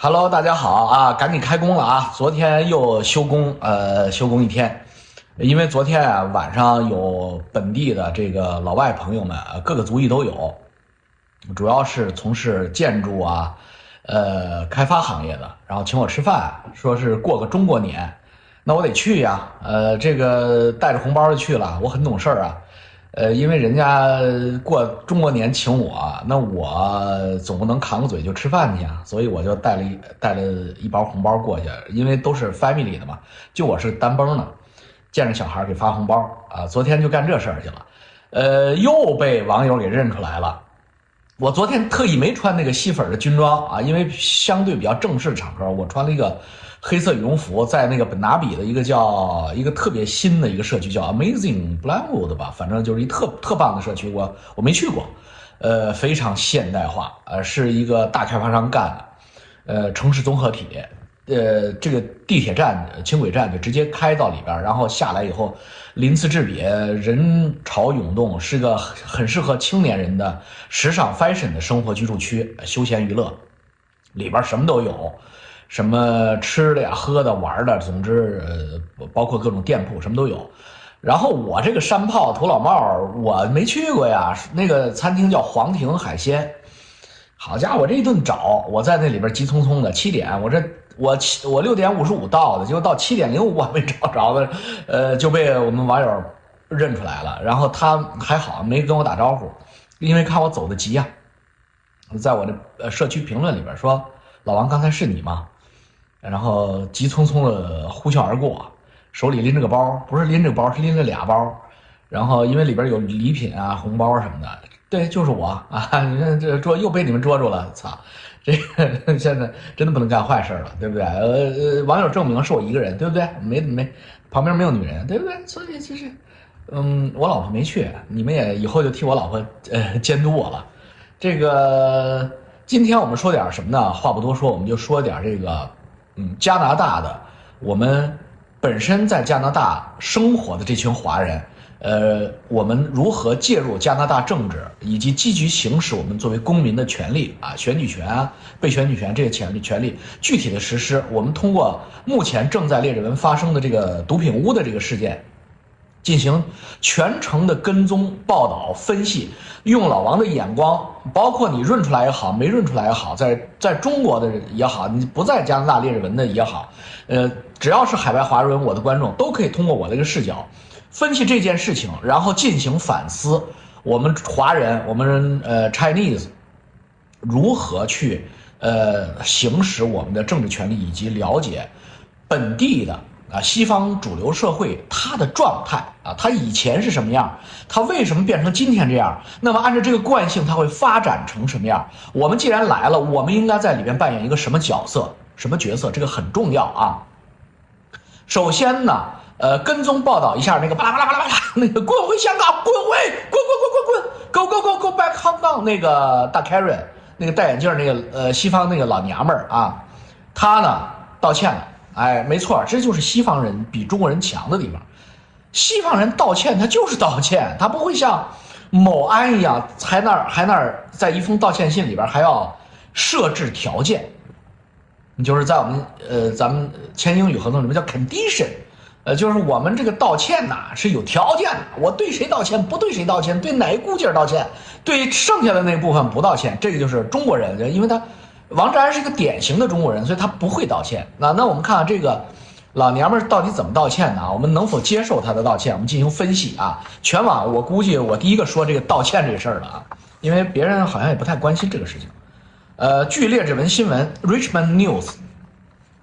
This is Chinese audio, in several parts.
Hello，大家好啊，赶紧开工了啊！昨天又休工，呃，休工一天，因为昨天啊晚上有本地的这个老外朋友们，各个族裔都有，主要是从事建筑啊，呃，开发行业的，然后请我吃饭，说是过个中国年，那我得去呀，呃，这个带着红包就去了，我很懂事儿啊。呃，因为人家过中国年请我，那我总不能扛个嘴就吃饭去啊，所以我就带了一带了一包红包过去，因为都是 family 的嘛，就我是单崩的，见着小孩给发红包啊，昨天就干这事儿去了，呃，又被网友给认出来了。我昨天特意没穿那个吸粉的军装啊，因为相对比较正式的场合，我穿了一个黑色羽绒服，在那个本拿比的一个叫一个特别新的一个社区叫 Amazing Blackwood 吧，反正就是一特特棒的社区，我我没去过，呃，非常现代化，呃，是一个大开发商干的，呃，城市综合体。呃，这个地铁站、轻轨站就直接开到里边，然后下来以后，鳞次栉比，人潮涌动，是个很适合青年人的时尚 fashion 的生活居住区，休闲娱乐，里边什么都有，什么吃的呀、喝的、玩的，总之，呃，包括各种店铺，什么都有。然后我这个山炮土老帽，我没去过呀，那个餐厅叫皇庭海鲜，好家伙，我这一顿找，我在那里边急匆匆的，七点，我这。我七我六点五十五到的，结果到七点零五我还没找着呢，呃，就被我们网友认出来了。然后他还好没跟我打招呼，因为看我走的急呀，在我的呃社区评论里边说：“老王，刚才是你吗？”然后急匆匆的呼啸而过，手里拎着个包，不是拎着个包，是拎着俩包。然后因为里边有礼品啊、红包什么的，对，就是我啊！你看这捉又被你们捉住了，操！这个现在真的不能干坏事了，对不对？呃呃，网友证明是我一个人，对不对？没没，旁边没有女人，对不对？所以其实，嗯，我老婆没去，你们也以后就替我老婆呃监督我了。这个今天我们说点什么呢？话不多说，我们就说点这个，嗯，加拿大的，我们本身在加拿大生活的这群华人。呃，我们如何介入加拿大政治，以及积极行使我们作为公民的权利啊，选举权啊，被选举权这些权利权利具体的实施？我们通过目前正在列治文发生的这个毒品屋的这个事件，进行全程的跟踪报道分析，用老王的眼光，包括你认出来也好，没认出来也好，在在中国的也好，你不在加拿大列治文的也好，呃，只要是海外华人，我的观众都可以通过我这个视角。分析这件事情，然后进行反思。我们华人，我们呃 Chinese，如何去呃行使我们的政治权利，以及了解本地的啊西方主流社会它的状态啊，它以前是什么样，它为什么变成今天这样？那么按照这个惯性，它会发展成什么样？我们既然来了，我们应该在里边扮演一个什么角色？什么角色？这个很重要啊。首先呢。呃，跟踪报道一下那个巴拉巴拉巴拉巴拉，那个滚回香港，滚回，滚滚滚滚滚，go go go go back Hong Kong，那个大 Karen，那个戴眼镜那个呃西方那个老娘们儿啊，她呢道歉了，哎，没错，这就是西方人比中国人强的地方，西方人道歉他就是道歉，他不会像某安一样，还那儿还那儿在一封道歉信里边还要设置条件，你就是在我们呃咱们签英语合同里面叫 condition。呃，就是我们这个道歉呐是有条件的，我对谁道歉，不对谁道歉，对哪一股劲儿道歉，对剩下的那部分不道歉，这个就是中国人，因为他王志安是一个典型的中国人，所以他不会道歉。那那我们看看这个老娘们到底怎么道歉呢？我们能否接受他的道歉？我们进行分析啊。全网我估计我第一个说这个道歉这事儿的啊，因为别人好像也不太关心这个事情。呃，据列治文新闻 （Richmond News）。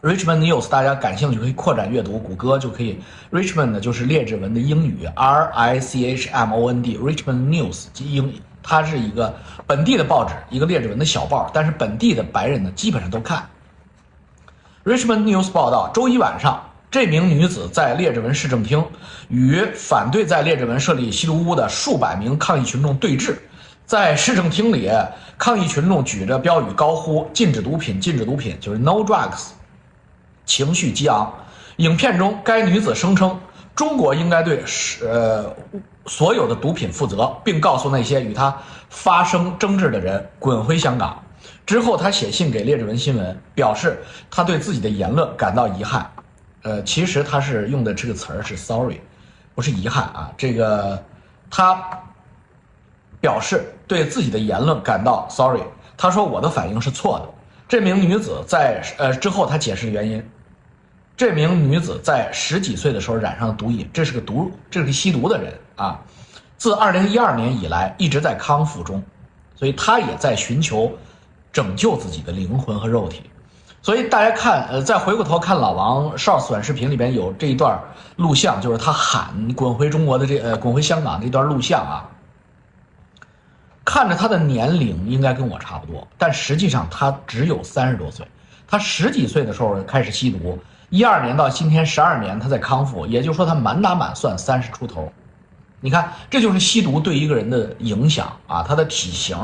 Richmond News，大家感兴趣可以扩展阅读，谷歌就可以。Richmond 呢就是列治文的英语，R I C H M O N D。Richmond News 英，它是一个本地的报纸，一个列治文的小报，但是本地的白人呢基本上都看。Richmond News 报道，周一晚上，这名女子在列治文市政厅与反对在列治文设立吸毒屋的数百名抗议群众对峙，在市政厅里，抗议群众举着标语高呼“禁止毒品，禁止毒品”，就是 No Drugs。情绪激昂，影片中该女子声称中国应该对是呃所有的毒品负责，并告诉那些与他发生争执的人滚回香港。之后，他写信给列治文新闻，表示他对自己的言论感到遗憾。呃，其实他是用的这个词儿是 “sorry”，不是遗憾啊。这个他表示对自己的言论感到 “sorry”。他说：“我的反应是错的。”这名女子在呃之后，她解释原因。这名女子在十几岁的时候染上了毒瘾，这是个毒，这是个吸毒的人啊。自二零一二年以来，一直在康复中，所以她也在寻求拯救自己的灵魂和肉体。所以大家看，呃，再回过头看老王 short 短视频里边有这一段录像，就是他喊“滚回中国”的这呃“滚回香港”这段录像啊。看着他的年龄应该跟我差不多，但实际上他只有三十多岁。他十几岁的时候开始吸毒，一二年到今天十二年，他在康复，也就是说他满打满算三十出头。你看，这就是吸毒对一个人的影响啊！他的体型、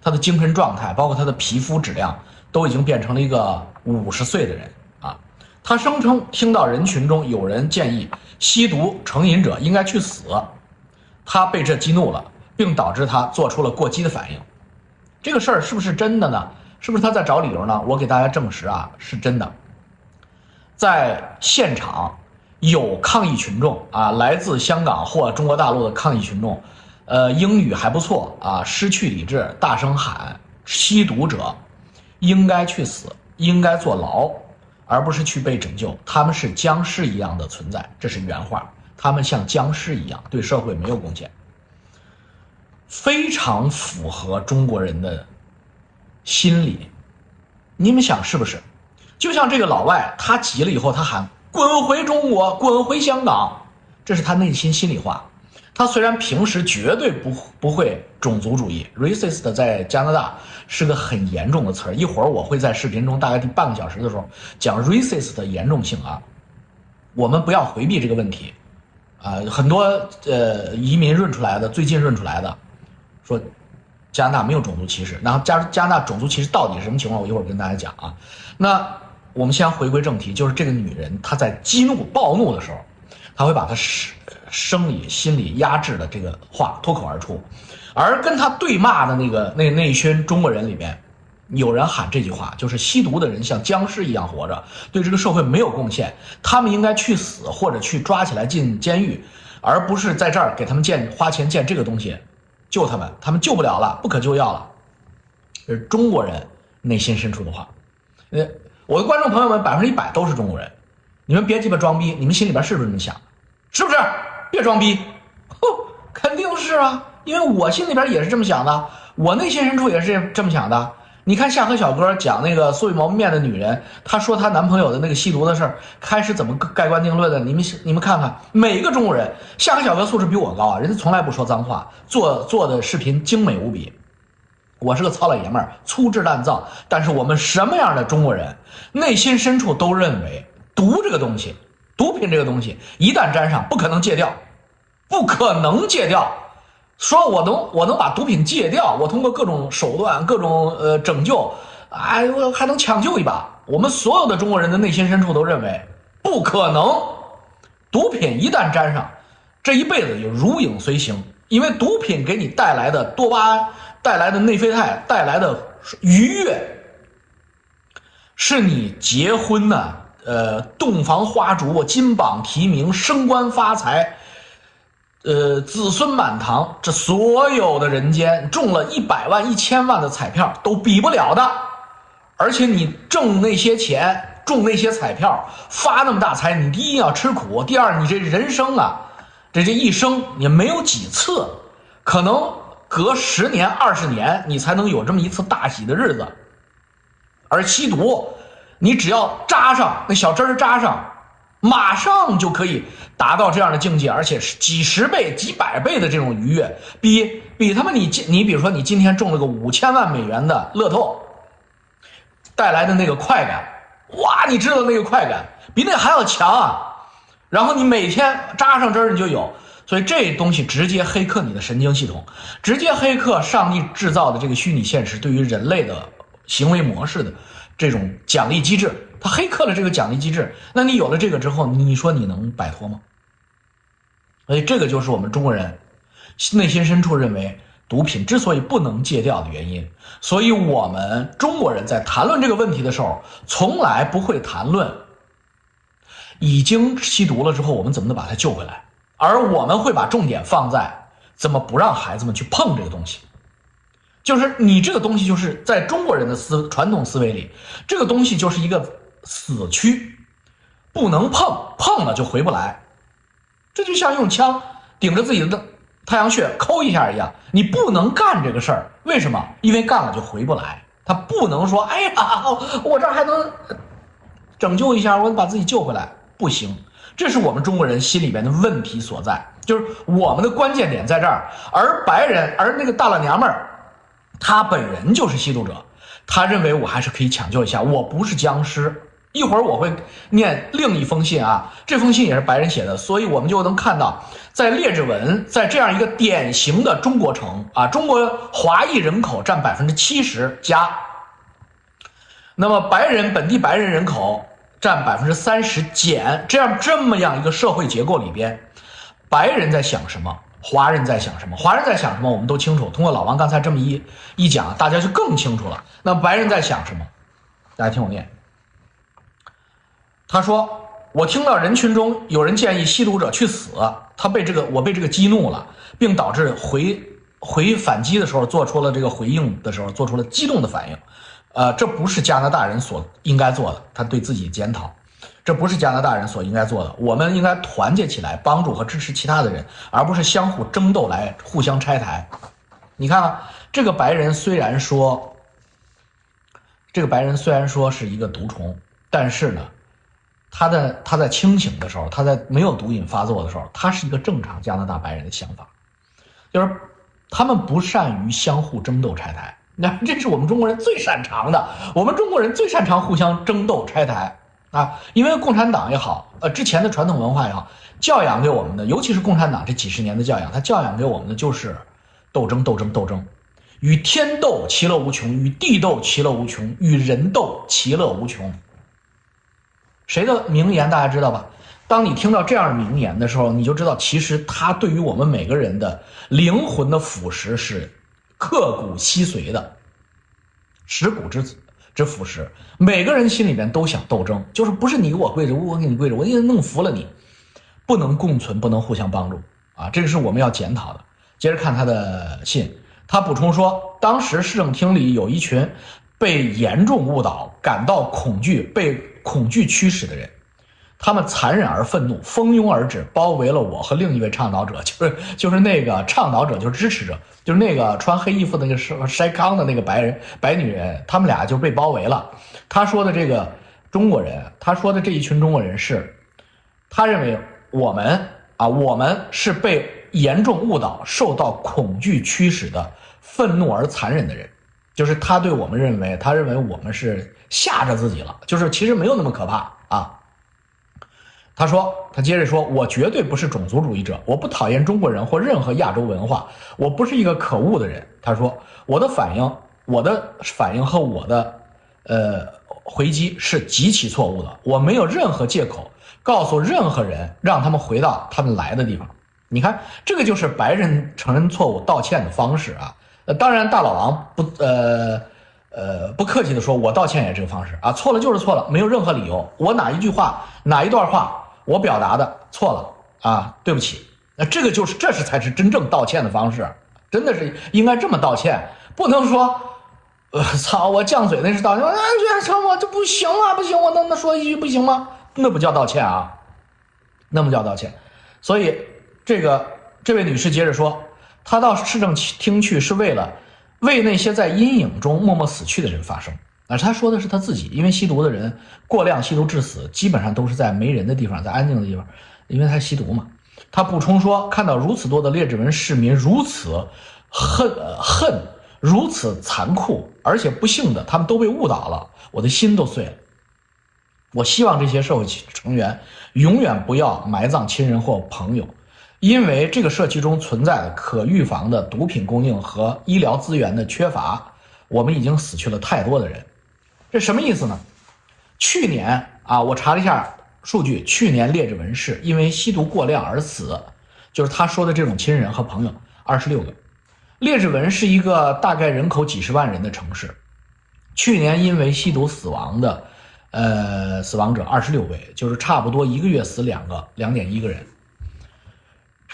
他的精神状态，包括他的皮肤质量，都已经变成了一个五十岁的人啊！他声称听到人群中有人建议吸毒成瘾者应该去死，他被这激怒了。并导致他做出了过激的反应，这个事儿是不是真的呢？是不是他在找理由呢？我给大家证实啊，是真的。在现场有抗议群众啊，来自香港或中国大陆的抗议群众，呃，英语还不错啊，失去理智，大声喊：“吸毒者应该去死，应该坐牢，而不是去被拯救。他们是僵尸一样的存在。”这是原话，他们像僵尸一样，对社会没有贡献。非常符合中国人的心理，你们想是不是？就像这个老外，他急了以后，他喊“滚回中国，滚回香港”，这是他内心心里话。他虽然平时绝对不不会种族主义，racist 在加拿大是个很严重的词儿。一会儿我会在视频中大概第半个小时的时候讲 racist 的严重性啊。我们不要回避这个问题啊，很多呃移民润出来的，最近润出来的。说加拿大没有种族歧视，然后加加拿大种族歧视到底是什么情况？我一会儿跟大家讲啊。那我们先回归正题，就是这个女人她在激怒、暴怒的时候，她会把她生生理、心理压制的这个话脱口而出，而跟她对骂的那个那那一群中国人里边，有人喊这句话，就是吸毒的人像僵尸一样活着，对这个社会没有贡献，他们应该去死或者去抓起来进监狱，而不是在这儿给他们建花钱建这个东西。救他们，他们救不了了，不可救药了。这是中国人内心深处的话。呃，我的观众朋友们，百分之一百都是中国人，你们别鸡巴装逼，你们心里边是不是这么想？是不是？别装逼，哼，肯定是啊，因为我心里边也是这么想的，我内心深处也是这么想的。你看夏河小哥讲那个素未谋面的女人，她说她男朋友的那个吸毒的事儿，开始怎么盖棺定论的？你们你们看看，每一个中国人，夏河小哥素质比我高啊，人家从来不说脏话，做做的视频精美无比。我是个糙老爷们儿，粗制滥造，但是我们什么样的中国人，内心深处都认为毒这个东西，毒品这个东西，一旦沾上，不可能戒掉，不可能戒掉。说我能我能把毒品戒掉，我通过各种手段、各种呃拯救，哎，我还能抢救一把。我们所有的中国人的内心深处都认为不可能，毒品一旦沾上，这一辈子就如影随形。因为毒品给你带来的多巴胺、带来的内啡肽、带来的愉悦，是你结婚呢，呃，洞房花烛、金榜题名、升官发财。呃，子孙满堂，这所有的人间中了一百万、一千万的彩票都比不了的。而且你挣那些钱，中那些彩票，发那么大财，你第一要吃苦，第二你这人生啊，这这一生也没有几次，可能隔十年、二十年你才能有这么一次大喜的日子。而吸毒，你只要扎上那小针儿扎上。马上就可以达到这样的境界，而且是几十倍、几百倍的这种愉悦，比比他妈你今你比如说你今天中了个五千万美元的乐透带来的那个快感，哇，你知道那个快感比那还要强啊！然后你每天扎上针儿你就有，所以这东西直接黑客你的神经系统，直接黑客上帝制造的这个虚拟现实对于人类的行为模式的这种奖励机制。他黑客了这个奖励机制，那你有了这个之后，你说你能摆脱吗？所以这个就是我们中国人内心深处认为毒品之所以不能戒掉的原因。所以，我们中国人在谈论这个问题的时候，从来不会谈论已经吸毒了之后我们怎么能把他救回来，而我们会把重点放在怎么不让孩子们去碰这个东西。就是你这个东西，就是在中国人的思传统思维里，这个东西就是一个死区，不能碰，碰了就回不来。这就像用枪顶着自己的太阳穴抠一下一样，你不能干这个事儿。为什么？因为干了就回不来。他不能说，哎呀，我这还能拯救一下，我得把自己救回来，不行。这是我们中国人心里边的问题所在，就是我们的关键点在这儿。而白人，而那个大老娘们儿。他本人就是吸毒者，他认为我还是可以抢救一下，我不是僵尸。一会儿我会念另一封信啊，这封信也是白人写的，所以我们就能看到，在列治文，在这样一个典型的中国城啊，中国华裔人口占百分之七十加，那么白人本地白人人口占百分之三十减，这样这么样一个社会结构里边，白人在想什么？华人在想什么？华人在想什么？我们都清楚。通过老王刚才这么一一讲，大家就更清楚了。那白人在想什么？大家听我念。他说：“我听到人群中有人建议吸毒者去死，他被这个我被这个激怒了，并导致回回反击的时候做出了这个回应的时候做出了激动的反应。呃，这不是加拿大人所应该做的。他对自己检讨。”这不是加拿大人所应该做的，我们应该团结起来，帮助和支持其他的人，而不是相互争斗来互相拆台。你看啊，这个白人虽然说，这个白人虽然说是一个毒虫，但是呢，他在他在清醒的时候，他在没有毒瘾发作的时候，他是一个正常加拿大白人的想法，就是他们不善于相互争斗拆台，那这是我们中国人最擅长的，我们中国人最擅长互相争斗拆台。啊，因为共产党也好，呃，之前的传统文化也好，教养给我们的，尤其是共产党这几十年的教养，它教养给我们的就是斗争，斗争，斗争，与天斗其乐无穷，与地斗其乐无穷，与人斗其乐无穷。谁的名言大家知道吧？当你听到这样的名言的时候，你就知道，其实它对于我们每个人的灵魂的腐蚀是刻骨吸髓的，蚀骨之子。之腐蚀，每个人心里边都想斗争，就是不是你给我跪着，我给你跪着，我一定弄服了你，不能共存，不能互相帮助啊！这个是我们要检讨的。接着看他的信，他补充说，当时市政厅里有一群被严重误导、感到恐惧、被恐惧驱使的人。他们残忍而愤怒，蜂拥而至，包围了我和另一位倡导者，就是就是那个倡导者，就是支持者，就是那个穿黑衣服的那个是筛糠的那个白人白女人，他们俩就被包围了。他说的这个中国人，他说的这一群中国人是，他认为我们啊，我们是被严重误导、受到恐惧驱使的愤怒而残忍的人，就是他对我们认为，他认为我们是吓着自己了，就是其实没有那么可怕啊。他说：“他接着说，我绝对不是种族主义者，我不讨厌中国人或任何亚洲文化，我不是一个可恶的人。”他说：“我的反应，我的反应和我的，呃，回击是极其错误的。我没有任何借口告诉任何人让他们回到他们来的地方。你看，这个就是白人承认错误、道歉的方式啊。呃，当然，大老王不，呃，呃，不客气的说，我道歉也是这个方式啊，错了就是错了，没有任何理由。我哪一句话，哪一段话。”我表达的错了啊，对不起。那这个就是，这是才是真正道歉的方式，真的是应该这么道歉，不能说，呃，操，我犟嘴那是道歉。啊，这操我这不行啊，不行，我能能说一句不行吗？那不叫道歉啊，那不叫道歉。所以这个这位女士接着说，她到市政厅去是为了为那些在阴影中默默死去的人发声。啊，他说的是他自己，因为吸毒的人过量吸毒致死，基本上都是在没人的地方，在安静的地方，因为他吸毒嘛。他补充说，看到如此多的列治文市民如此恨恨，如此残酷，而且不幸的，他们都被误导了，我的心都碎了。我希望这些社会成员永远不要埋葬亲人或朋友，因为这个社区中存在的可预防的毒品供应和医疗资源的缺乏，我们已经死去了太多的人。这什么意思呢？去年啊，我查了一下数据，去年列治文市因为吸毒过量而死，就是他说的这种亲人和朋友二十六个，列治文是一个大概人口几十万人的城市，去年因为吸毒死亡的，呃，死亡者二十六位，就是差不多一个月死两个，两点一个人。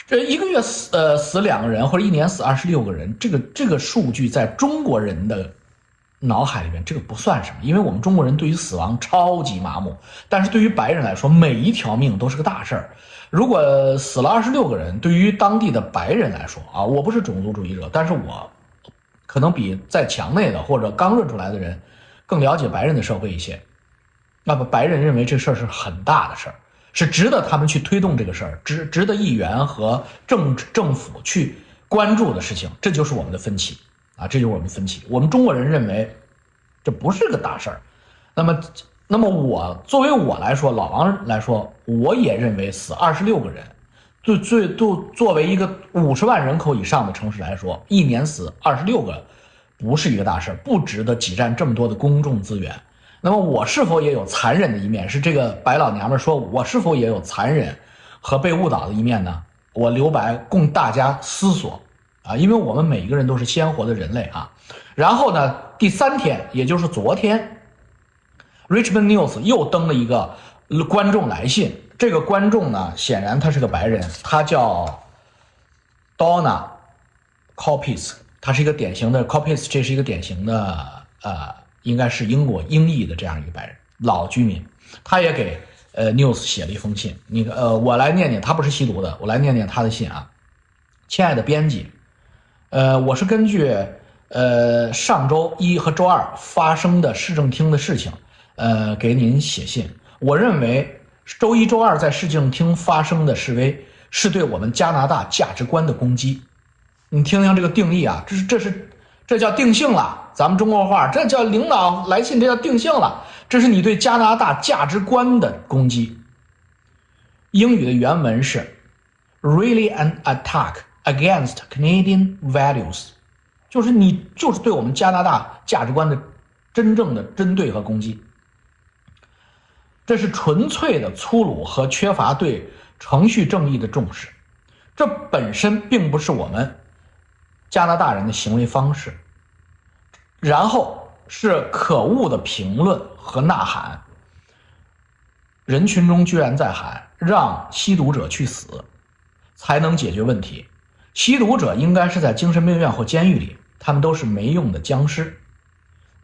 这一个月死呃死两个人，或者一年死二十六个人，这个这个数据在中国人的脑海里面，这个不算什么，因为我们中国人对于死亡超级麻木，但是对于白人来说，每一条命都是个大事儿。如果死了二十六个人，对于当地的白人来说啊，我不是种族主义者，但是我可能比在墙内的或者刚认出来的人更了解白人的社会一些。那么白人认为这事儿是很大的事儿，是值得他们去推动这个事儿，值值得议员和政政府去关注的事情。这就是我们的分歧啊，这就是我们分歧。我们中国人认为这不是个大事儿，那么。那么我作为我来说，老王来说，我也认为死二十六个人，最最都作为一个五十万人口以上的城市来说，一年死二十六个，不是一个大事不值得挤占这么多的公众资源。那么我是否也有残忍的一面？是这个白老娘们说，我是否也有残忍和被误导的一面呢？我留白供大家思索啊，因为我们每一个人都是鲜活的人类啊。然后呢，第三天，也就是昨天。Richmond News 又登了一个观众来信，这个观众呢，显然他是个白人，他叫 Donna Copies，他是一个典型的 Copies，这是一个典型的呃，应该是英国英裔的这样一个白人老居民，他也给呃 News 写了一封信，你呃，我来念念，他不是吸毒的，我来念念他的信啊，亲爱的编辑，呃，我是根据呃上周一和周二发生的市政厅的事情。呃，给您写信。我认为周一、周二在市政厅发生的示威，是对我们加拿大价值观的攻击。你听听这个定义啊，这是这是这叫定性了。咱们中国话，这叫领导来信，这叫定性了。这是你对加拿大价值观的攻击。英语的原文是，really an attack against Canadian values，就是你就是对我们加拿大价值观的真正的针对和攻击。这是纯粹的粗鲁和缺乏对程序正义的重视，这本身并不是我们加拿大人的行为方式。然后是可恶的评论和呐喊，人群中居然在喊“让吸毒者去死，才能解决问题”。吸毒者应该是在精神病院或监狱里，他们都是没用的僵尸。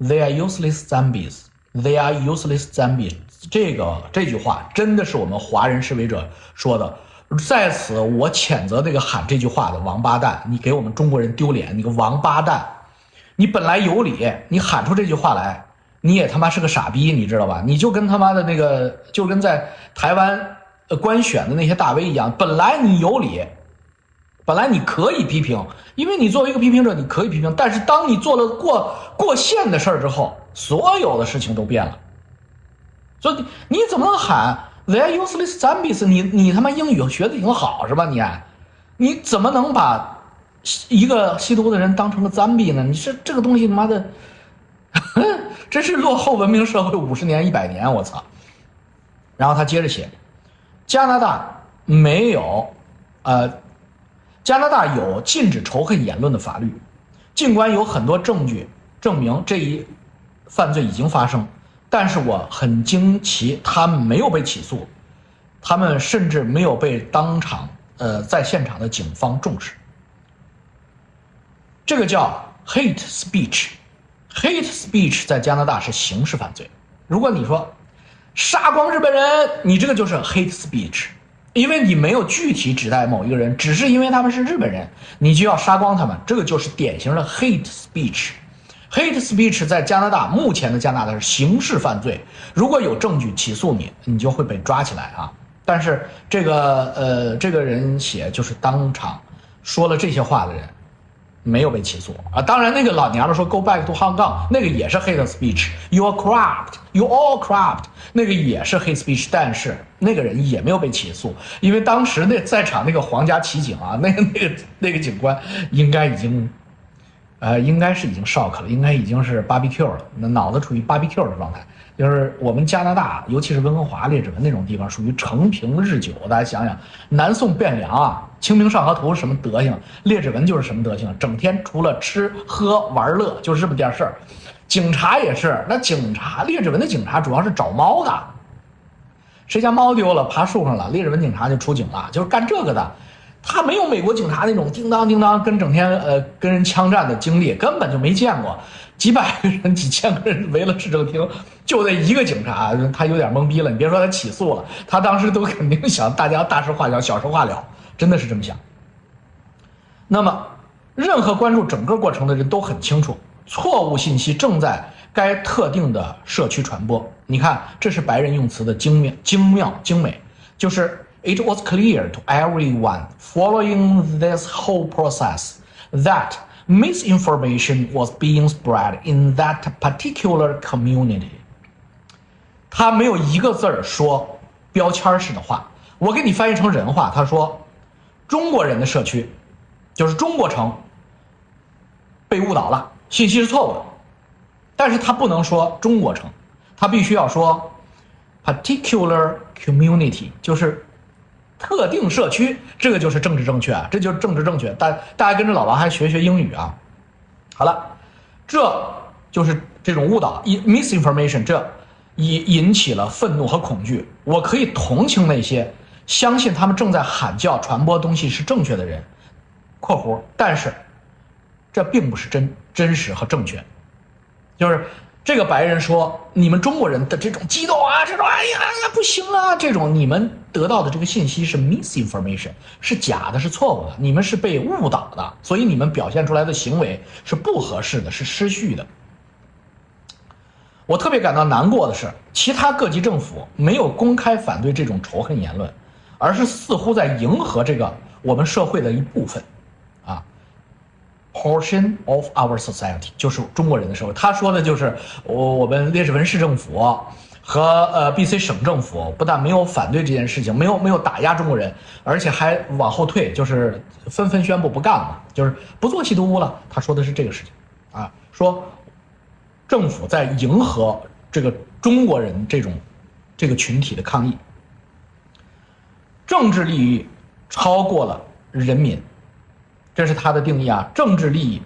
They are useless zombies. They are useless zombies. 这个这句话真的是我们华人示威者说的，在此我谴责这个喊这句话的王八蛋，你给我们中国人丢脸，你个王八蛋！你本来有理，你喊出这句话来，你也他妈是个傻逼，你知道吧？你就跟他妈的那个，就跟在台湾呃官选的那些大 V 一样，本来你有理，本来你可以批评，因为你作为一个批评者，你可以批评，但是当你做了过过线的事儿之后，所有的事情都变了。所以你怎么能喊 "They useless zombies"？你你他妈英语学的挺好是吧？你，你怎么能把一个吸毒的人当成了 zombie 呢？你是这个东西他妈的，真是落后文明社会五十年一百年，我操！然后他接着写，加拿大没有，呃，加拿大有禁止仇恨言论的法律，尽管有很多证据证明这一犯罪已经发生。但是我很惊奇，他们没有被起诉，他们甚至没有被当场，呃，在现场的警方重视。这个叫 hate speech，hate speech 在加拿大是刑事犯罪。如果你说杀光日本人，你这个就是 hate speech，因为你没有具体指代某一个人，只是因为他们是日本人，你就要杀光他们，这个就是典型的 hate speech。Hate speech 在加拿大，目前的加拿大是刑事犯罪。如果有证据起诉你，你就会被抓起来啊。但是这个呃，这个人写就是当场说了这些话的人，没有被起诉啊。当然，那个老娘们说 Go back to Hong Kong，那个也是 hate speech。You are corrupt, you all corrupt，那个也是 hate speech，但是那个人也没有被起诉，因为当时那在场那个皇家骑警啊，那个那个那个警官应该已经。呃，应该是已经 shock 了，应该已经是 barbecue 了，那脑子处于 barbecue 的状态。就是我们加拿大，尤其是温哥华、列治文那种地方，属于承平日久。大家想想，南宋汴梁啊，清明上河图是什么德行，列治文就是什么德行，整天除了吃喝玩乐就是这么点事儿。警察也是，那警察列治文的警察主要是找猫的，谁家猫丢了，爬树上了，列治文警察就出警了，就是干这个的。他没有美国警察那种叮当叮当跟整天呃跟人枪战的经历，根本就没见过。几百个人、几千个人围了市政厅，就那一个警察，他有点懵逼了。你别说他起诉了，他当时都肯定想大家大事化小，小事化了，真的是这么想。那么，任何关注整个过程的人都很清楚，错误信息正在该特定的社区传播。你看，这是白人用词的精妙、精妙、精美，就是 It was clear to everyone following this whole process that. misinformation was being spread in that particular community。他没有一个字儿说标签式的话，我给你翻译成人话。他说，中国人的社区，就是中国城，被误导了，信息是错误的。但是他不能说中国城，他必须要说 particular community，就是。特定社区，这个就是政治正确啊，这就是政治正确。大大家跟着老王还学学英语啊。好了，这就是这种误导，misinformation，这引引起了愤怒和恐惧。我可以同情那些相信他们正在喊叫传播东西是正确的人（括弧），但是这并不是真真实和正确，就是。这个白人说：“你们中国人的这种激动啊，这种哎呀哎呀不行了，这种你们得到的这个信息是 misinformation，是假的，是错误的，你们是被误导的，所以你们表现出来的行为是不合适的，是失序的。”我特别感到难过的是，其他各级政府没有公开反对这种仇恨言论，而是似乎在迎合这个我们社会的一部分。啊 Portion of our society 就是中国人的社会。他说的就是我我们列治文市政府和呃 BC 省政府不但没有反对这件事情，没有没有打压中国人，而且还往后退，就是纷纷宣布不干了，就是不做吸毒屋了。他说的是这个事情啊，说政府在迎合这个中国人这种这个群体的抗议，政治利益超过了人民。这是他的定义啊，政治利益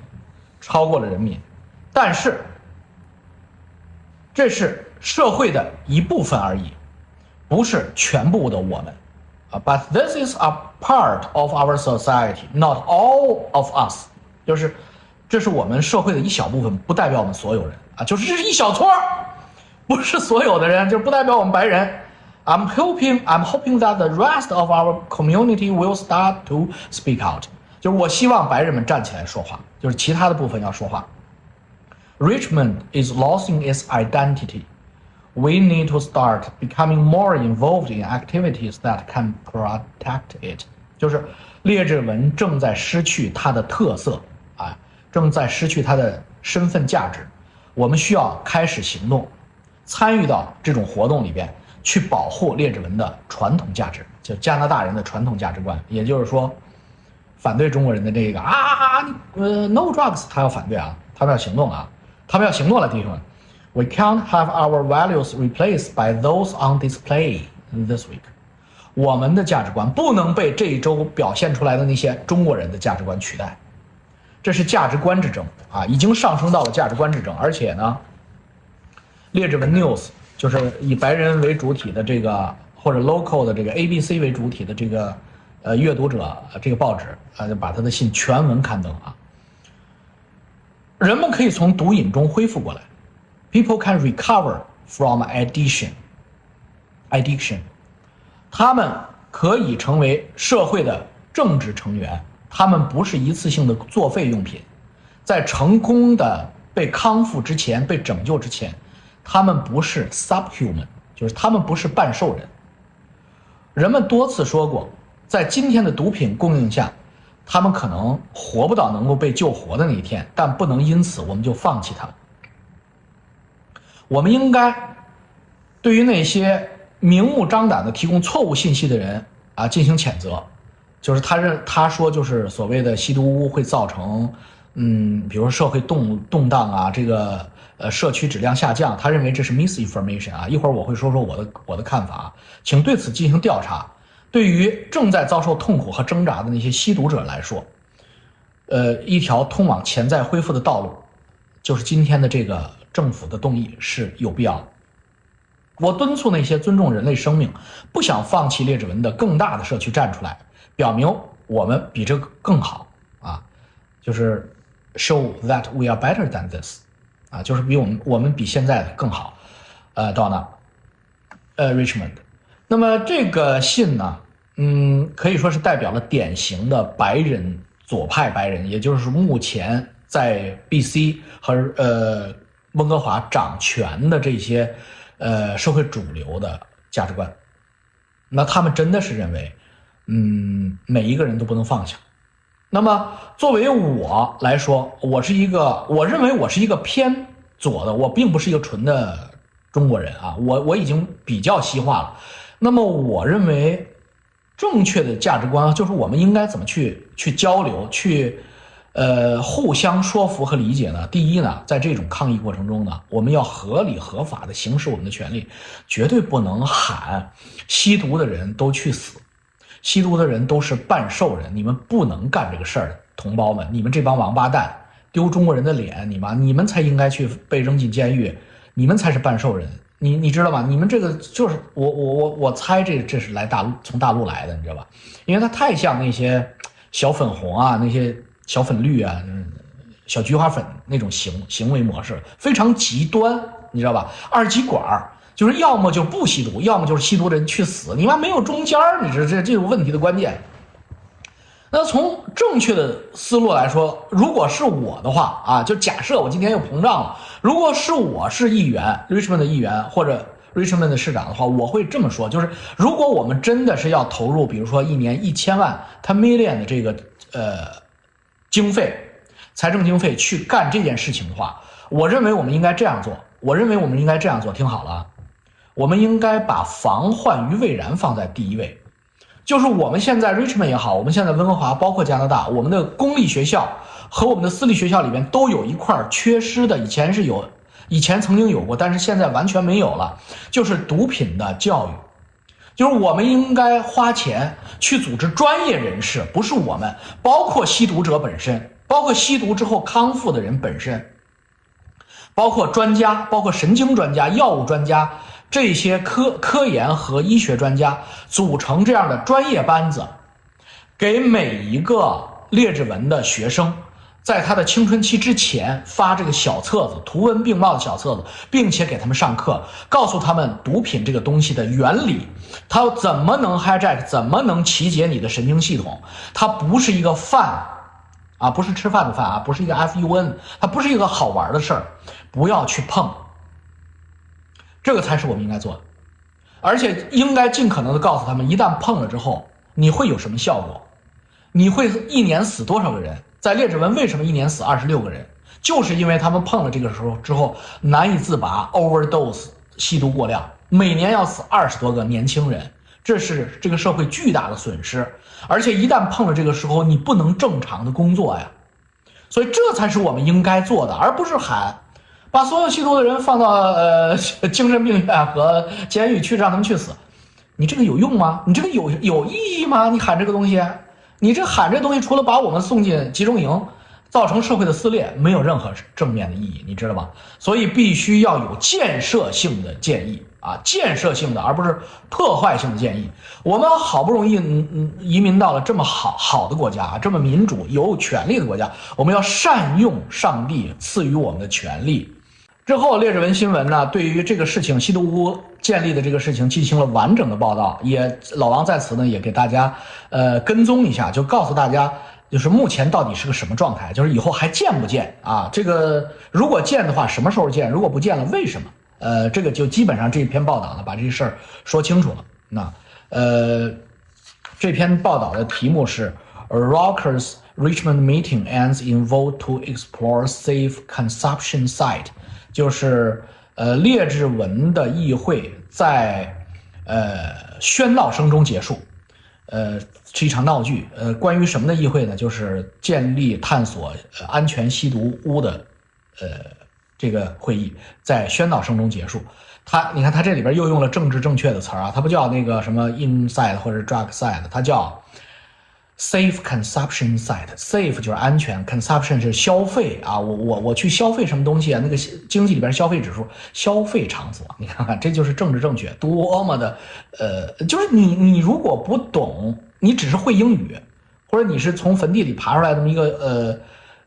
超过了人民，但是这是社会的一部分而已，不是全部的我们啊。But this is a part of our society, not all of us。就是这是我们社会的一小部分，不代表我们所有人啊。就是这是一小撮，不是所有的人，就是不代表我们白人。I'm hoping, I'm hoping that the rest of our community will start to speak out. 就是我希望白人们站起来说话，就是其他的部分要说话。Richmond is losing its identity. We need to start becoming more involved in activities that can protect it. 就是列治文正在失去它的特色啊，正在失去它的身份价值。我们需要开始行动，参与到这种活动里边， 去保护列治文的传统价值，就加拿大人的传统价值观。也就是说。反对中国人的这个啊啊啊，呃，no drugs，他要反对啊，他们要行动啊，他们要行动了，弟兄们。We can't have our values replaced by those on display this week。我们的价值观不能被这一周表现出来的那些中国人的价值观取代。这是价值观之争啊，已经上升到了价值观之争，而且呢，列治文 news 就是以白人为主体的这个或者 local 的这个 ABC 为主体的这个。呃，阅读者这个报纸啊，就把他的信全文刊登啊。人们可以从毒瘾中恢复过来，People can recover from addiction. Addiction，他们可以成为社会的政治成员，他们不是一次性的作废用品，在成功的被康复之前、被拯救之前，他们不是 subhuman，就是他们不是半兽人。人们多次说过。在今天的毒品供应下，他们可能活不到能够被救活的那一天，但不能因此我们就放弃他。我们应该对于那些明目张胆的提供错误信息的人啊进行谴责，就是他认他说就是所谓的吸毒屋会造成，嗯，比如社会动动荡啊，这个呃社区质量下降，他认为这是 misinformation 啊。一会儿我会说说我的我的看法，请对此进行调查。对于正在遭受痛苦和挣扎的那些吸毒者来说，呃，一条通往潜在恢复的道路，就是今天的这个政府的动议是有必要的。我敦促那些尊重人类生命、不想放弃列治文的更大的社区站出来，表明我们比这个更好啊，就是 show that we are better than this，啊，就是比我们我们比现在更好。呃到那，呃，Richmond 那么这个信呢，嗯，可以说是代表了典型的白人左派白人，也就是目前在 B.C. 和呃温哥华掌权的这些。呃，社会主流的价值观，那他们真的是认为，嗯，每一个人都不能放下。那么作为我来说，我是一个，我认为我是一个偏左的，我并不是一个纯的中国人啊，我我已经比较西化了。那么我认为，正确的价值观就是我们应该怎么去去交流去。呃，互相说服和理解呢？第一呢，在这种抗议过程中呢，我们要合理合法的行使我们的权利，绝对不能喊吸毒的人都去死，吸毒的人都是半兽人，你们不能干这个事儿，同胞们，你们这帮王八蛋，丢中国人的脸，你妈，你们才应该去被扔进监狱，你们才是半兽人，你你知道吗？你们这个就是我我我我猜这这是来大陆从大陆来的，你知道吧？因为他太像那些小粉红啊，那些。小粉绿啊，小菊花粉那种行行为模式非常极端，你知道吧？二极管儿就是要么就不吸毒，要么就是吸毒的人去死，你妈没有中间儿，你这这这种问题的关键。那从正确的思路来说，如果是我的话啊，就假设我今天又膨胀了，如果是我是议员，Richmond 的议员或者 Richmond 的市长的话，我会这么说，就是如果我们真的是要投入，比如说一年一千万 ten million 的这个呃。经费，财政经费去干这件事情的话，我认为我们应该这样做。我认为我们应该这样做，听好了，我们应该把防患于未然放在第一位。就是我们现在 Richmond 也好，我们现在温哥华，包括加拿大，我们的公立学校和我们的私立学校里面都有一块缺失的，以前是有，以前曾经有过，但是现在完全没有了，就是毒品的教育。就是我们应该花钱去组织专业人士，不是我们，包括吸毒者本身，包括吸毒之后康复的人本身，包括专家，包括神经专家、药物专家这些科科研和医学专家，组成这样的专业班子，给每一个劣质文的学生。在他的青春期之前发这个小册子，图文并茂的小册子，并且给他们上课，告诉他们毒品这个东西的原理，它怎么能 hijack，怎么能奇解你的神经系统？它不是一个饭，啊，不是吃饭的饭啊，不是一个 fun，它不是一个好玩的事儿，不要去碰。这个才是我们应该做的，而且应该尽可能的告诉他们，一旦碰了之后，你会有什么效果？你会一年死多少个人？在列治文为什么一年死二十六个人？就是因为他们碰了这个时候之后难以自拔，overdose 吸毒过量，每年要死二十多个年轻人，这是这个社会巨大的损失。而且一旦碰了这个时候，你不能正常的工作呀。所以这才是我们应该做的，而不是喊把所有吸毒的人放到呃 精神病院和监狱去，让他们去死。你这个有用吗？你这个有有意义吗？你喊这个东西？你这喊这东西，除了把我们送进集中营，造成社会的撕裂，没有任何正面的意义，你知道吧？所以必须要有建设性的建议啊，建设性的，而不是破坏性的建议。我们好不容易嗯嗯移民到了这么好好的国家，这么民主有权利的国家，我们要善用上帝赐予我们的权利。之后，列治文新闻呢，对于这个事情，吸毒屋建立的这个事情进行了完整的报道。也老王在此呢，也给大家呃跟踪一下，就告诉大家，就是目前到底是个什么状态，就是以后还建不建啊？这个如果建的话，什么时候建？如果不建了，为什么？呃，这个就基本上这一篇报道呢，把这事儿说清楚了。那呃，这篇报道的题目是 “Rockers Richmond Meeting Ends in Vote to Explore Safe Consumption Site”。就是呃，列治文的议会在呃喧闹声中结束，呃，是一场闹剧。呃，关于什么的议会呢？就是建立探索安全吸毒屋的呃这个会议在喧闹声中结束。他，你看他这里边又用了政治正确的词儿啊，他不叫那个什么 inside 或者 drug side，他叫 safe consumption side。safe 就是安全，consumption 是消费啊。我我我去消费什么东西啊？那个经济里边消费指数，消费场所，你看看这就是政治正确，多么的呃，就是你你如果不懂，你只是会英语，或者你是从坟地里爬出来这么一个呃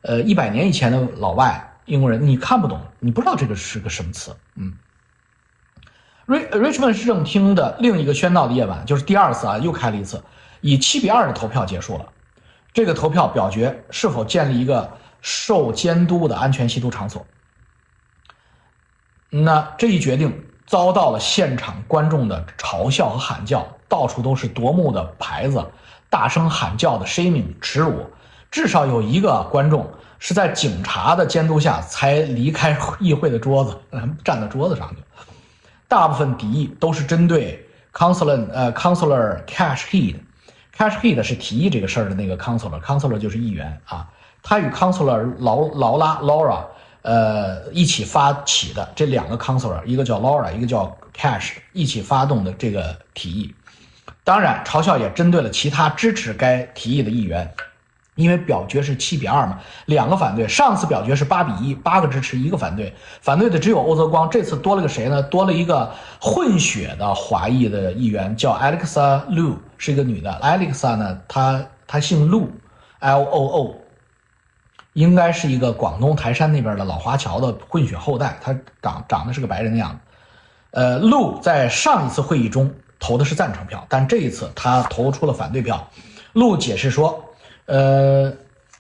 呃一百年以前的老外英国人，你看不懂，你不知道这个是个什么词，嗯。Rich Richmond 市政厅的另一个喧闹的夜晚，就是第二次啊，又开了一次，以七比二的投票结束了。这个投票表决是否建立一个受监督的安全吸毒场所。那这一决定遭到了现场观众的嘲笑和喊叫，到处都是夺目的牌子，大声喊叫的 shaming 耻辱。至少有一个观众是在警察的监督下才离开议会的桌子，站在桌子上去。大部分敌意都是针对 Councilor 呃 Councilor Cashhead Cashhead 是提议这个事儿的那个 counselor，counselor 就是议员啊，他与 counselor 劳劳拉 Laura 呃一起发起的这两个 counselor，一个叫 Laura，一个叫 Cash，一起发动的这个提议，当然嘲笑也针对了其他支持该提议的议员。因为表决是七比二嘛，两个反对。上次表决是八比一，八个支持，一个反对。反对的只有欧泽光，这次多了个谁呢？多了一个混血的华裔的议员，叫 Alexa Lu，是一个女的。Alexa 呢，她她姓陆，L O O，应该是一个广东台山那边的老华侨的混血后代。她长长得是个白人样子。呃，陆在上一次会议中投的是赞成票，但这一次他投出了反对票。陆解释说。呃，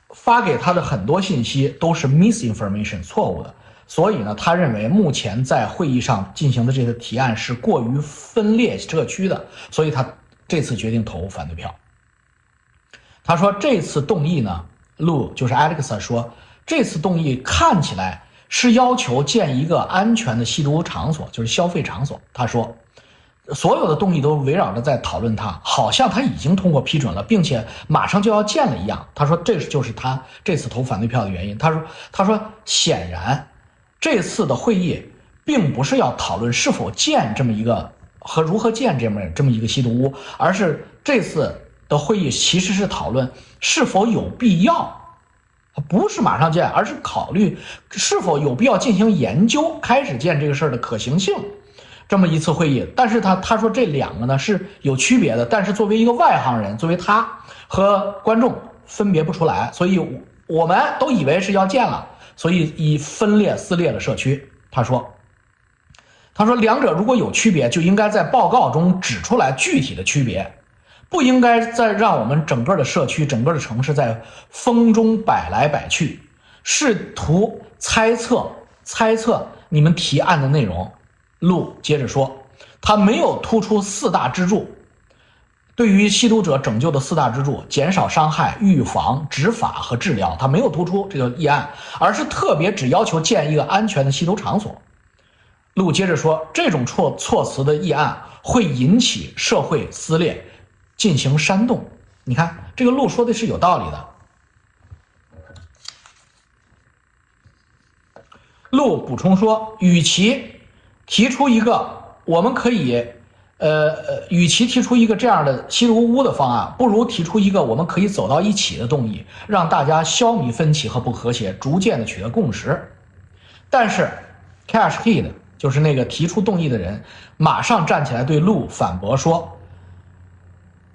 发给他的很多信息都是 misinformation 错误的，所以呢，他认为目前在会议上进行的这个提案是过于分裂社区的，所以他这次决定投反对票。他说这次动议呢，路就是 Alex 说这次动议看起来是要求建一个安全的吸毒场所，就是消费场所。他说。所有的动议都围绕着在讨论它，好像他已经通过批准了，并且马上就要建了一样。他说这就是他这次投反对票的原因。他说他说显然这次的会议并不是要讨论是否建这么一个和如何建这么这么一个吸毒屋，而是这次的会议其实是讨论是否有必要，不是马上建，而是考虑是否有必要进行研究，开始建这个事儿的可行性。这么一次会议，但是他他说这两个呢是有区别的，但是作为一个外行人，作为他和观众分别不出来，所以我们都以为是要建了，所以以分裂撕裂了社区。他说，他说两者如果有区别，就应该在报告中指出来具体的区别，不应该再让我们整个的社区、整个的城市在风中摆来摆去，试图猜测猜测你们提案的内容。路接着说，他没有突出四大支柱，对于吸毒者拯救的四大支柱：减少伤害、预防、执法和治疗。他没有突出这个议案，而是特别只要求建一个安全的吸毒场所。路接着说，这种措措辞的议案会引起社会撕裂，进行煽动。你看，这个路说的是有道理的。路补充说，与其提出一个，我们可以，呃呃，与其提出一个这样的吸毒屋的方案，不如提出一个我们可以走到一起的动议，让大家消弭分歧和不和谐，逐渐的取得共识。但是，Cash Head 就是那个提出动议的人，马上站起来对路反驳说：“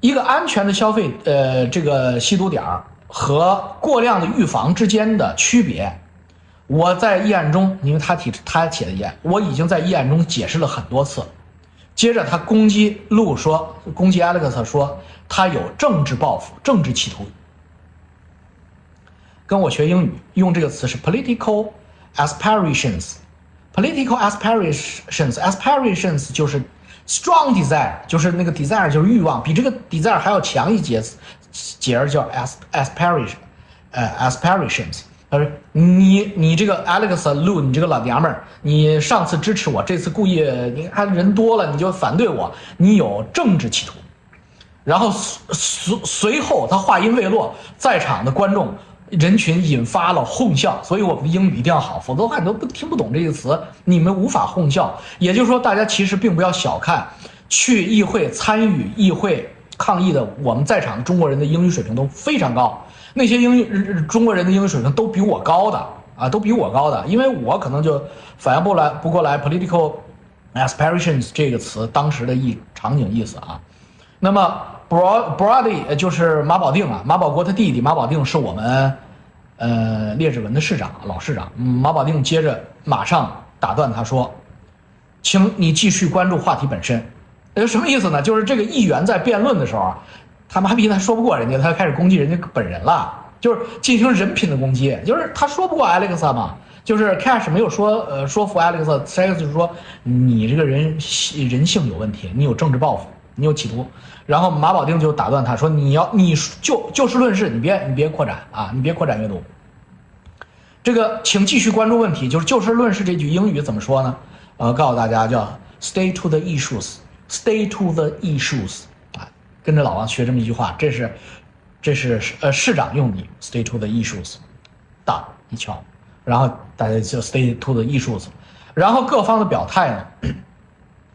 一个安全的消费，呃，这个吸毒点儿和过量的预防之间的区别。”我在议案中，因为他提他写的议案，我已经在议案中解释了很多次。接着他攻击路说，攻击 Alex 说他有政治抱负、政治企图。跟我学英语用这个词是 political aspirations，political aspirations，aspirations 就是 strong desire，就是那个 desire 就是欲望，比这个 desire 还要强一节节儿叫 aspiration，呃 aspirations。他说：“你你这个 Alex Lu，你这个老娘们儿，你上次支持我，这次故意你看人多了你就反对我，你有政治企图。”然后随随后他话音未落，在场的观众人群引发了哄笑，所以我们的英语一定要好，否则的话你都不听不懂这个词，你们无法哄笑。也就是说，大家其实并不要小看去议会参与议会抗议的我们在场中国人的英语水平都非常高，那些英语中国人的英语水平都比我高的啊，都比我高的，因为我可能就反应不来不过来 political aspirations 这个词当时的意场景意思啊，那么。Bro Brody 就是马保定啊，马保国他弟弟马保定是我们，呃，列治文的市长，老市长。马保定接着马上打断他说：“请你继续关注话题本身。”呃，什么意思呢？就是这个议员在辩论的时候啊，他妈逼他说不过人家，他开始攻击人家本人了，就是进行人品的攻击。就是他说不过 Alex 嘛，就是 Cash 没有说呃说服 Alex，Alex 就是说你这个人人性有问题，你有政治抱负。你有企图，然后马保定就打断他说：“你要你就就事论事，你别你别扩展啊，你别扩展阅读。这个，请继续关注问题，就是就事论事这句英语怎么说呢？呃，告诉大家叫 ‘stay to the issues’，‘stay to the issues’，跟着老王学这么一句话，这是这是呃市长用的 ‘stay to the issues’，大一敲，然后大家就 ‘stay to the issues’，然后各方的表态呢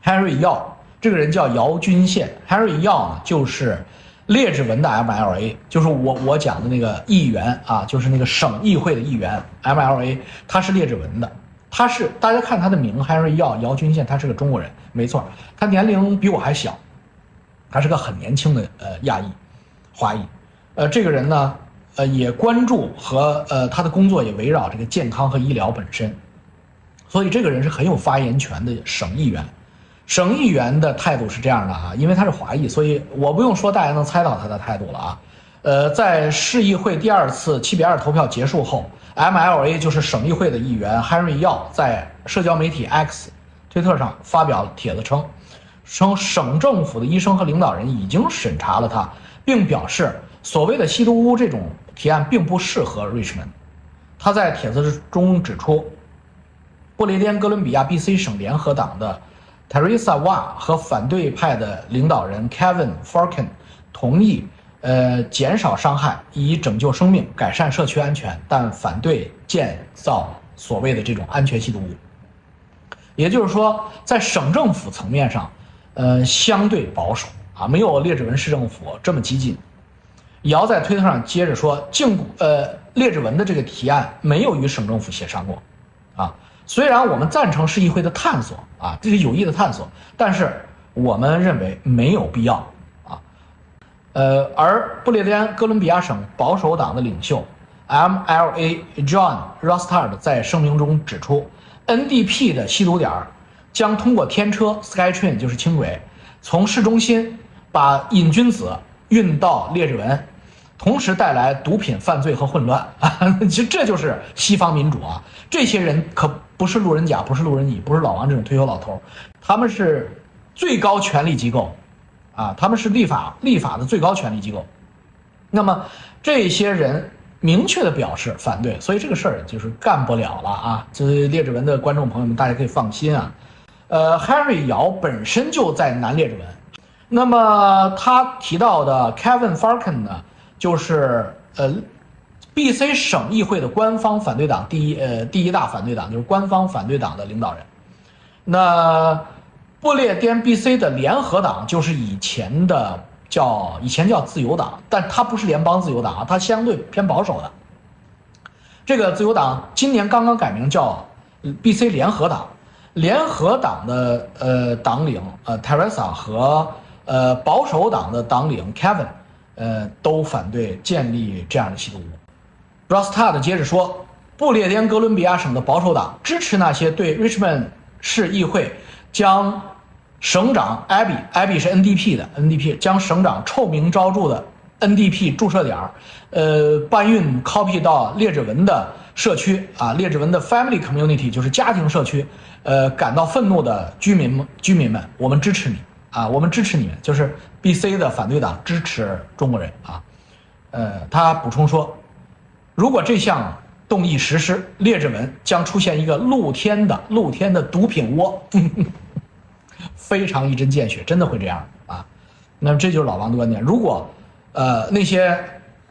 ，Harry Yao。这个人叫姚军宪，Harry Yao 呢，就是列治文的 MLA，就是我我讲的那个议员啊，就是那个省议会的议员。MLA，他是列治文的，他是大家看他的名 Harry Yao 姚军宪，他是个中国人，没错，他年龄比我还小，他是个很年轻的呃亚裔，华裔，呃这个人呢，呃也关注和呃他的工作也围绕这个健康和医疗本身，所以这个人是很有发言权的省议员。省议员的态度是这样的啊，因为他是华裔，所以我不用说，大家能猜到他的态度了啊。呃，在市议会第二次七比二投票结束后，MLA 就是省议会的议员 Henry 要在社交媒体 X 推特上发表帖子称，称省政府的医生和领导人已经审查了他，并表示所谓的吸毒屋这种提案并不适合 Richmond。他在帖子中指出，不列颠哥伦比亚 BC 省联合党的。Teresa Wa 和反对派的领导人 Kevin f a r k e n 同意，呃，减少伤害以拯救生命、改善社区安全，但反对建造所谓的这种安全吸毒屋。也就是说，在省政府层面上，呃，相对保守啊，没有列治文市政府这么激进。姚在推特上接着说，禁呃列治文的这个提案没有与省政府协商过，啊。虽然我们赞成市议会的探索啊，这是有益的探索，但是我们认为没有必要啊。呃，而不列颠哥伦比亚省保守党的领袖 MLA John Rostard 在声明中指出，NDP 的吸毒点将通过天车 Skytrain 就是轻轨，从市中心把瘾君子运到列治文。同时带来毒品犯罪和混乱啊！其实这就是西方民主啊！这些人可不是路人甲，不是路人乙，不是老王这种退休老头，他们是最高权力机构，啊，他们是立法立法的最高权力机构。那么这些人明确的表示反对，所以这个事儿就是干不了了啊！这列治文的观众朋友们，大家可以放心啊。呃，Harry 姚本身就在南列治文，那么他提到的 Kevin Farkin 呢？就是呃，B C 省议会的官方反对党第一呃第一大反对党就是官方反对党的领导人，那不列颠 B C 的联合党就是以前的叫以前叫自由党，但它不是联邦自由党啊，它相对偏保守的。这个自由党今年刚刚改名叫 B C 联合党，联合党的呃党领呃 Teresa 和呃保守党的党领 Kevin。呃，都反对建立这样的吸毒屋。Rostad 接着说，不列颠哥伦比亚省的保守党支持那些对 Richmond 市议会将省长 Abby，Abby 是 NDP 的 NDP，将省长臭名昭著的 NDP 注射点儿，呃，搬运 copy 到列治文的社区啊，列治文的 family community 就是家庭社区，呃，感到愤怒的居民们，居民们，我们支持你。啊，我们支持你们，就是 B C 的反对党支持中国人啊。呃，他补充说，如果这项动议实施，列治文将出现一个露天的露天的毒品窝，非常一针见血，真的会这样啊。那么这就是老王的观点。如果呃那些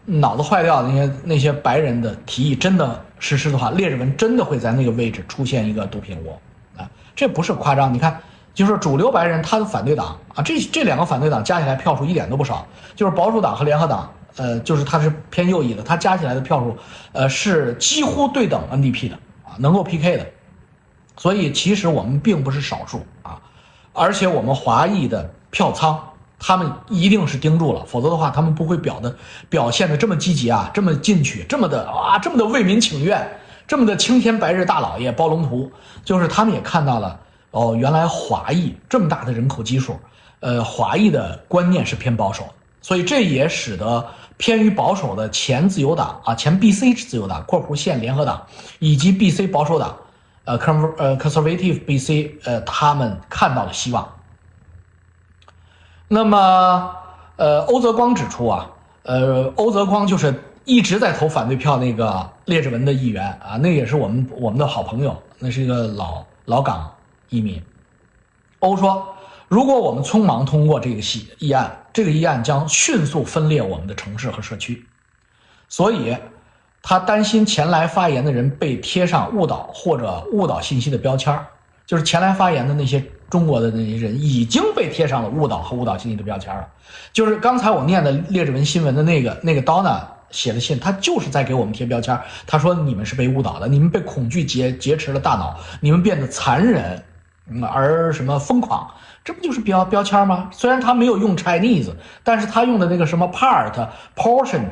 脑子坏掉的那些那些白人的提议真的实施的话，列治文真的会在那个位置出现一个毒品窝啊，这不是夸张。你看，就是主流白人他的反对党啊，这这两个反对党加起来票数一点都不少，就是保守党和联合党，呃，就是他是偏右翼的，他加起来的票数，呃，是几乎对等 NDP 的啊，能够 PK 的。所以其实我们并不是少数啊，而且我们华裔的票仓。他们一定是盯住了，否则的话，他们不会表的表现的这么积极啊，这么进取，这么的啊，这么的为民请愿，这么的青天白日大老爷包龙图，就是他们也看到了哦，原来华裔这么大的人口基数，呃，华裔的观念是偏保守，所以这也使得偏于保守的前自由党啊，前 BC 自由党（括弧现联合党）以及 BC 保守党，呃，Con 呃 Conservative BC，呃，他们看到了希望。那么，呃，欧泽光指出啊，呃，欧泽光就是一直在投反对票那个列治文的议员啊，那也是我们我们的好朋友，那是一个老老港移民。欧说，如果我们匆忙通过这个议议案，这个议案将迅速分裂我们的城市和社区，所以他担心前来发言的人被贴上误导或者误导信息的标签，就是前来发言的那些。中国的那些人已经被贴上了误导和误导信息的标签了，就是刚才我念的列治文新闻的那个那个 Donna 写的信，他就是在给我们贴标签。他说你们是被误导的，你们被恐惧劫劫持了大脑，你们变得残忍，而什么疯狂，这不就是标标签吗？虽然他没有用 Chinese，但是他用的那个什么 part portion，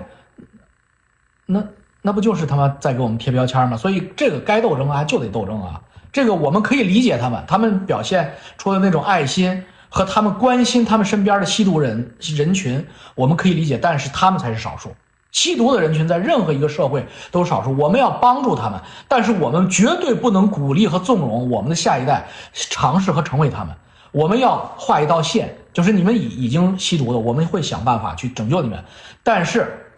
那那不就是他妈在给我们贴标签吗？所以这个该斗争啊，就得斗争啊。这个我们可以理解他们，他们表现出的那种爱心和他们关心他们身边的吸毒人人群，我们可以理解，但是他们才是少数。吸毒的人群在任何一个社会都是少数，我们要帮助他们，但是我们绝对不能鼓励和纵容我们的下一代尝试和成为他们。我们要画一道线，就是你们已已经吸毒的，我们会想办法去拯救你们，但是，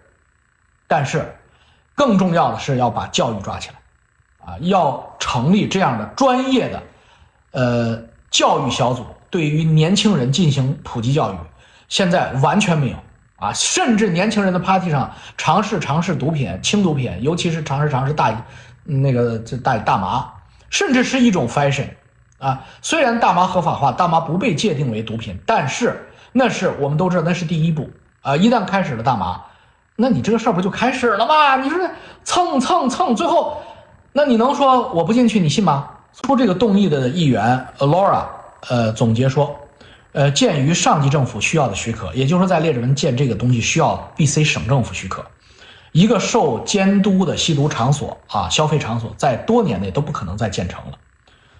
但是，更重要的是要把教育抓起来。啊，要成立这样的专业的，呃，教育小组，对于年轻人进行普及教育。现在完全没有啊，甚至年轻人的 party 上尝试尝试毒品、轻毒品，尤其是尝试尝试大，那个这大大麻，甚至是一种 fashion 啊。虽然大麻合法化，大麻不被界定为毒品，但是那是我们都知道那是第一步啊。一旦开始了大麻，那你这个事儿不就开始了吗？你说蹭蹭蹭，最后。那你能说我不进去，你信吗？出这个动议的议员 Laura，呃，总结说，呃，鉴于上级政府需要的许可，也就是说，在列治文建这个东西需要 BC 省政府许可，一个受监督的吸毒场所啊，消费场所在多年内都不可能再建成了。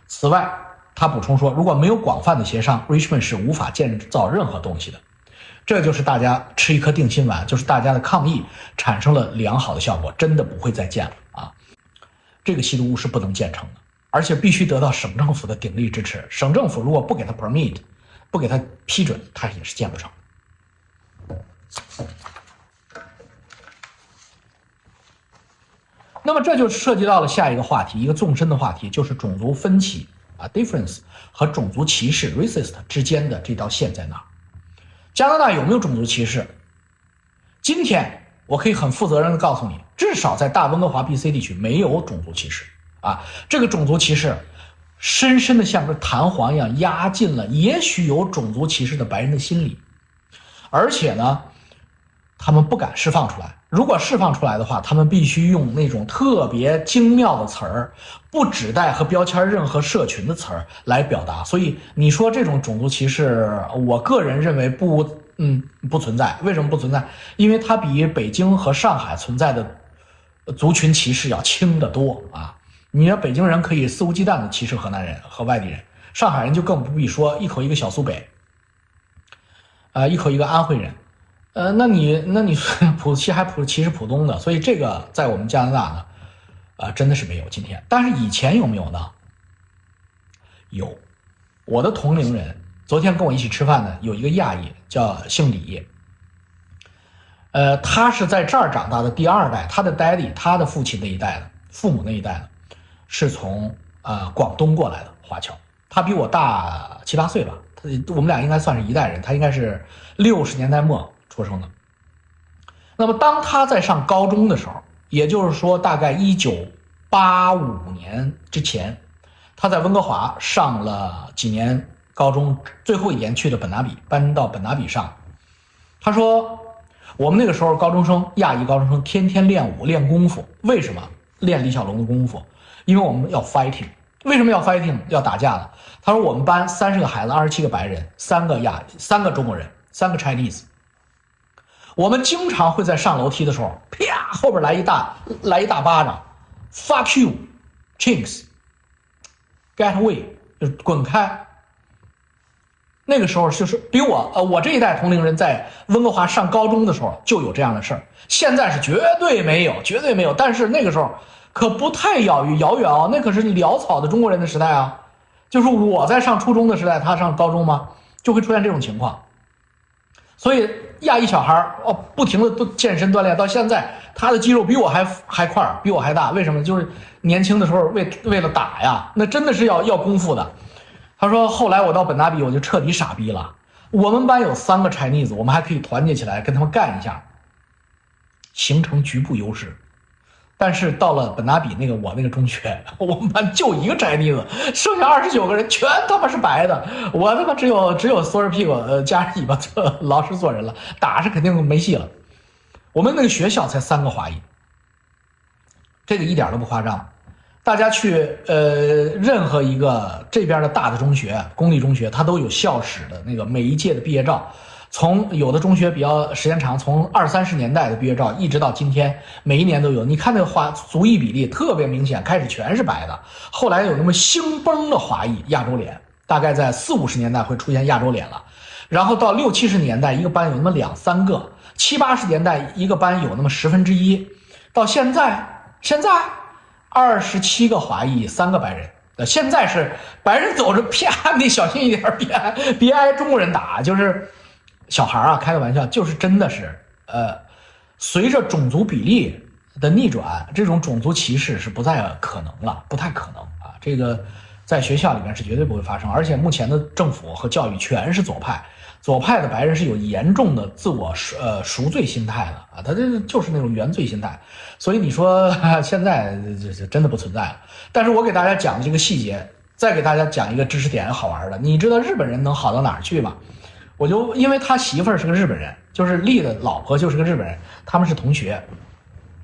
此外，他补充说，如果没有广泛的协商，Richmond 是无法建造任何东西的。这就是大家吃一颗定心丸，就是大家的抗议产生了良好的效果，真的不会再建了啊。这个吸毒屋是不能建成的，而且必须得到省政府的鼎力支持。省政府如果不给他 permit，不给他批准，他也是建不成。那么这就涉及到了下一个话题，一个纵深的话题，就是种族分歧啊，difference 和种族歧视 racist 之间的这道线在哪？加拿大有没有种族歧视？今天。我可以很负责任的告诉你，至少在大温哥华 BC 地区没有种族歧视啊！这个种族歧视，深深的像个弹簧一样压进了也许有种族歧视的白人的心里，而且呢，他们不敢释放出来。如果释放出来的话，他们必须用那种特别精妙的词儿，不指代和标签任何社群的词儿来表达。所以你说这种种族歧视，我个人认为不。嗯，不存在。为什么不存在？因为它比北京和上海存在的族群歧视要轻得多啊！你说北京人可以肆无忌惮的歧视河南人和外地人，上海人就更不必说，一口一个小苏北，啊，一口一个安徽人，呃，那你那你 普其还普歧视浦东的，所以这个在我们加拿大呢，啊，真的是没有今天。但是以前有没有呢？有，我的同龄人。昨天跟我一起吃饭的有一个亚裔，叫姓李。呃，他是在这儿长大的第二代，他的 daddy，他的父亲那一代的，父母那一代的，是从呃广东过来的华侨。他比我大七八岁吧，他我们俩应该算是一代人。他应该是六十年代末出生的。那么当他在上高中的时候，也就是说大概一九八五年之前，他在温哥华上了几年高中，最后一年去的本拿比，搬到本拿比上。他说，我们那个时候高中生，亚裔高中生天天练武练功夫，为什么练李小龙的功夫？因为我们要 fighting。为什么要 fighting？要打架了。他说我们班三十个孩子，二十七个白人，三个亚，三个中国人，三个 Chinese。我们经常会在上楼梯的时候，啪，后边来一大来一大巴掌，fuck you，chinks，get away，就滚开。那个时候就是比我呃我这一代同龄人在温哥华上高中的时候就有这样的事儿，现在是绝对没有，绝对没有。但是那个时候可不太遥远遥远哦，那可是潦草的中国人的时代啊，就是我在上初中的时代，他上高中吗？就会出现这种情况，所以。亚裔小孩儿哦，不停的都健身锻炼，到现在他的肌肉比我还还块儿，比我还大。为什么？就是年轻的时候为为了打呀，那真的是要要功夫的。他说后来我到本达比，我就彻底傻逼了。我们班有三个 Chinese，我们还可以团结起来跟他们干一下，形成局部优势。但是到了本拿比那个我那个中学，我们班就一个宅妮子，剩下二十九个人全他妈是白的，我他妈只有只有缩着屁股呃夹着尾巴做 老实做人了，打是肯定没戏了。我们那个学校才三个华裔，这个一点都不夸张。大家去呃任何一个这边的大的中学，公立中学，它都有校史的那个每一届的毕业照。从有的中学比较时间长，从二三十年代的毕业照一直到今天，每一年都有。你看那个华族裔比例特别明显，开始全是白的，后来有那么星崩的华裔亚洲脸，大概在四五十年代会出现亚洲脸了，然后到六七十年代一个班有那么两三个，七八十年代一个班有那么十分之一，到现在现在二十七个华裔三个白人，呃现在是白人走着啪，你小心一点，别别挨中国人打，就是。小孩啊，开个玩笑，就是真的是，呃，随着种族比例的逆转，这种种族歧视是不再可能了，不太可能啊。这个在学校里面是绝对不会发生，而且目前的政府和教育全是左派，左派的白人是有严重的自我呃赎罪心态的啊，他这就是那种原罪心态。所以你说 现在这这真的不存在了。但是我给大家讲的这个细节，再给大家讲一个知识点，好玩的，你知道日本人能好到哪儿去吗？我就因为他媳妇儿是个日本人，就是丽的老婆就是个日本人，他们是同学，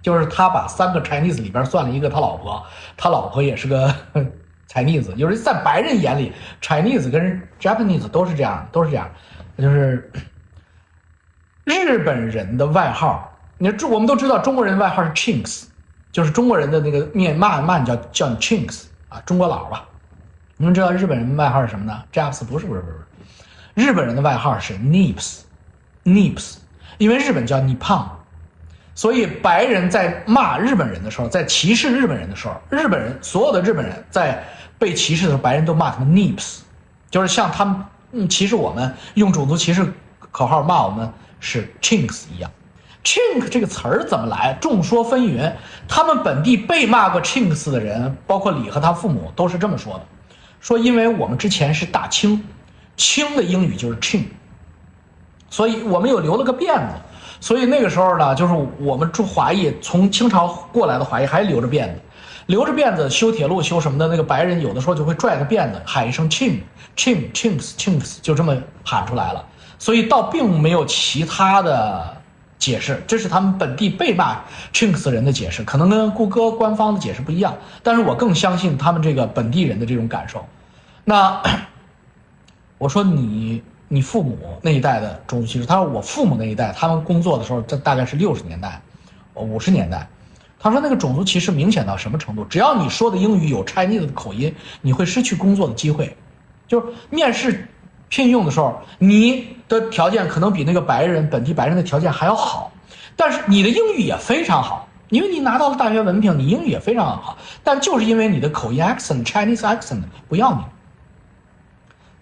就是他把三个 Chinese 里边算了一个他老婆，他老婆也是个 Chinese，就是在白人眼里，Chinese 跟 Japanese 都是这样，都是这样，就是日本人的外号，你中我们都知道中国人外号是 Chinks，就是中国人的那个面骂骂你叫叫 Chinks 啊，中国佬吧，你们知道日本人外号是什么呢？Japs 不是不是不是。日本人的外号是 Nips，Nips，因为日本叫 Nippon，所以白人在骂日本人的时候，在歧视日本人的时候，日本人所有的日本人在被歧视的时候，白人都骂他们 Nips，就是像他们嗯歧视我们用种族歧视口号骂我们是 Chinks 一样。Chink 这个词儿怎么来？众说纷纭。他们本地被骂过 Chinks 的人，包括李和他父母都是这么说的，说因为我们之前是大清。清的英语就是 chin，所以我们有留了个辫子，所以那个时候呢，就是我们驻华裔从清朝过来的华裔还留着辫子，留着辫子修铁路修什么的，那个白人有的时候就会拽个辫子喊一声 chin chin chinks chinks，就这么喊出来了，所以倒并没有其他的解释，这是他们本地被骂 chinks 人的解释，可能跟谷歌官方的解释不一样，但是我更相信他们这个本地人的这种感受，那。我说你你父母那一代的种族歧视，他说我父母那一代，他们工作的时候，这大概是六十年代，五十年代，他说那个种族歧视明显到什么程度？只要你说的英语有 Chinese 的口音，你会失去工作的机会，就是面试聘用的时候，你的条件可能比那个白人本地白人的条件还要好，但是你的英语也非常好，因为你拿到了大学文凭，你英语也非常好，但就是因为你的口音 accent Chinese accent 不要你。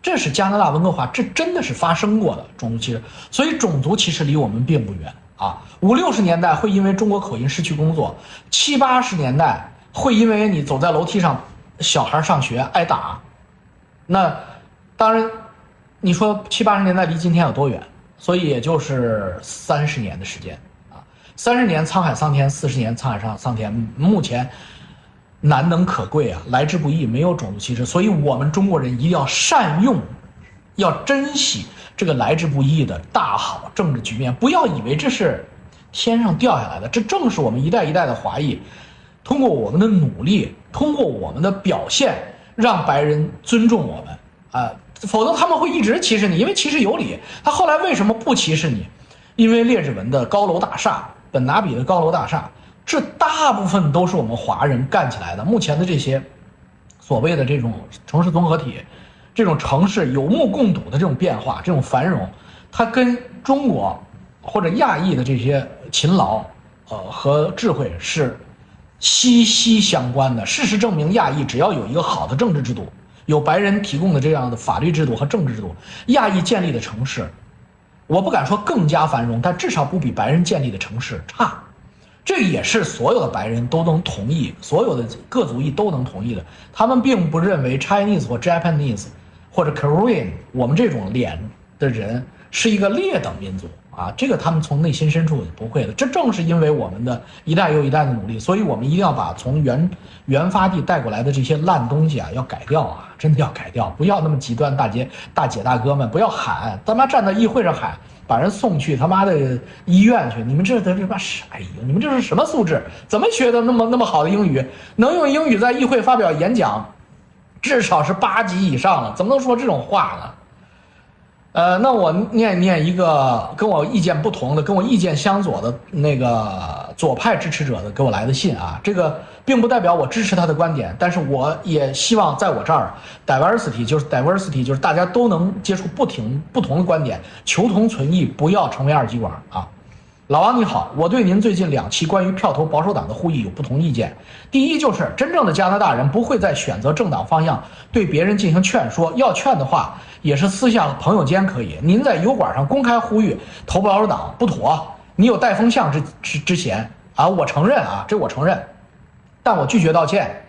这是加拿大温哥华，这真的是发生过的种族歧视，所以种族歧视离我们并不远啊。五六十年代会因为中国口音失去工作，七八十年代会因为你走在楼梯上，小孩上学挨打，那当然，你说七八十年代离今天有多远？所以也就是三十年的时间啊。三十年沧海桑田，四十年沧海桑桑田，目前难能可贵啊，来之不易，没有种族歧视，所以我们中国人一定要善用，要珍惜这个来之不易的大好政治局面，不要以为这是天上掉下来的，这正是我们一代一代的华裔通过我们的努力，通过我们的表现，让白人尊重我们啊。否则他们会一直歧视你，因为歧视有理。他后来为什么不歧视你？因为列治文的高楼大厦，本拿比的高楼大厦，这大部分都是我们华人干起来的。目前的这些所谓的这种城市综合体，这种城市有目共睹的这种变化、这种繁荣，它跟中国或者亚裔的这些勤劳，呃和智慧是息息相关的。事实证明，亚裔只要有一个好的政治制度。有白人提供的这样的法律制度和政治制度，亚裔建立的城市，我不敢说更加繁荣，但至少不比白人建立的城市差。这也是所有的白人都能同意，所有的各族裔都能同意的。他们并不认为 Chinese 或 Japanese 或者 Korean 我们这种脸的人是一个劣等民族。啊，这个他们从内心深处不会的。这正是因为我们的一代又一代的努力，所以我们一定要把从原原发地带过来的这些烂东西啊，要改掉啊，真的要改掉，不要那么极端。大姐、大姐大哥们，不要喊，他妈站在议会上喊，把人送去他妈的医院去。你们这这这妈是，哎呦，你们这是什么素质？怎么学的那么那么好的英语？能用英语在议会发表演讲，至少是八级以上了，怎么能说这种话呢？呃，那我念念一个跟我意见不同的、跟我意见相左的那个左派支持者的给我来的信啊。这个并不代表我支持他的观点，但是我也希望在我这儿，diversity 就是 diversity 就是大家都能接触不停不同的观点，求同存异，不要成为二极管啊。老王你好，我对您最近两期关于票投保守党的呼吁有不同意见。第一，就是真正的加拿大人不会在选择政党方向对别人进行劝说，要劝的话也是私下朋友间可以。您在油管上公开呼吁投保守党不妥，你有带风向之之之嫌啊？我承认啊，这我承认，但我拒绝道歉。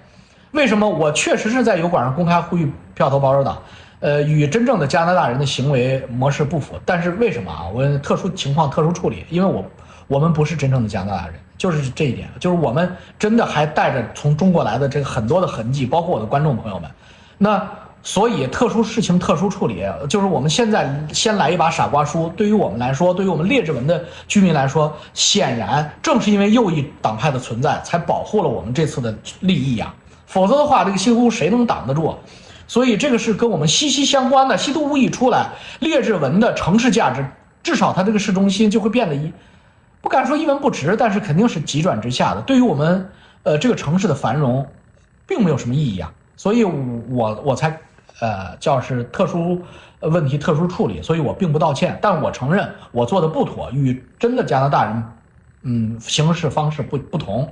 为什么？我确实是在油管上公开呼吁票投保守党。呃，与真正的加拿大人的行为模式不符，但是为什么啊？我特殊情况特殊处理，因为我我们不是真正的加拿大人，就是这一点，就是我们真的还带着从中国来的这个很多的痕迹，包括我的观众朋友们。那所以特殊事情特殊处理，就是我们现在先来一把傻瓜书。对于我们来说，对于我们列治文的居民来说，显然正是因为右翼党派的存在，才保护了我们这次的利益呀。否则的话，这个西湖谁能挡得住？所以这个是跟我们息息相关的。稀土物一出来，列治文的城市价值，至少它这个市中心就会变得一，不敢说一文不值，但是肯定是急转直下的。对于我们，呃，这个城市的繁荣，并没有什么意义啊。所以，我我才，呃，叫是特殊问题特殊处理。所以我并不道歉，但我承认我做的不妥，与真的加拿大人，嗯，行事方式不不同。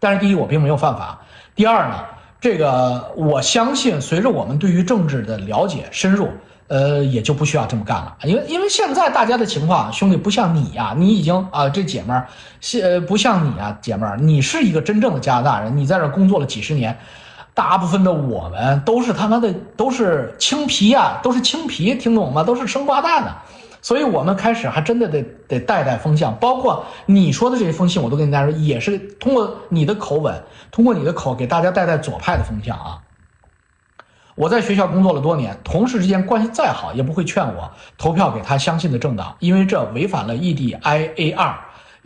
但是第一，我并没有犯法；第二呢。这个我相信，随着我们对于政治的了解深入，呃，也就不需要这么干了。因为因为现在大家的情况，兄弟不像你呀，你已经啊，这姐们儿，呃，不像你啊，姐们儿，你是一个真正的加拿大人，你在这工作了几十年，大部分的我们都是他妈的都是青皮呀，都是青皮，听懂吗？都是生瓜蛋的。所以，我们开始还真的得得带带风向，包括你说的这些风信，我都跟大家说，也是通过你的口吻，通过你的口给大家带带左派的风向啊。我在学校工作了多年，同事之间关系再好，也不会劝我投票给他相信的政党，因为这违反了 EDIAR，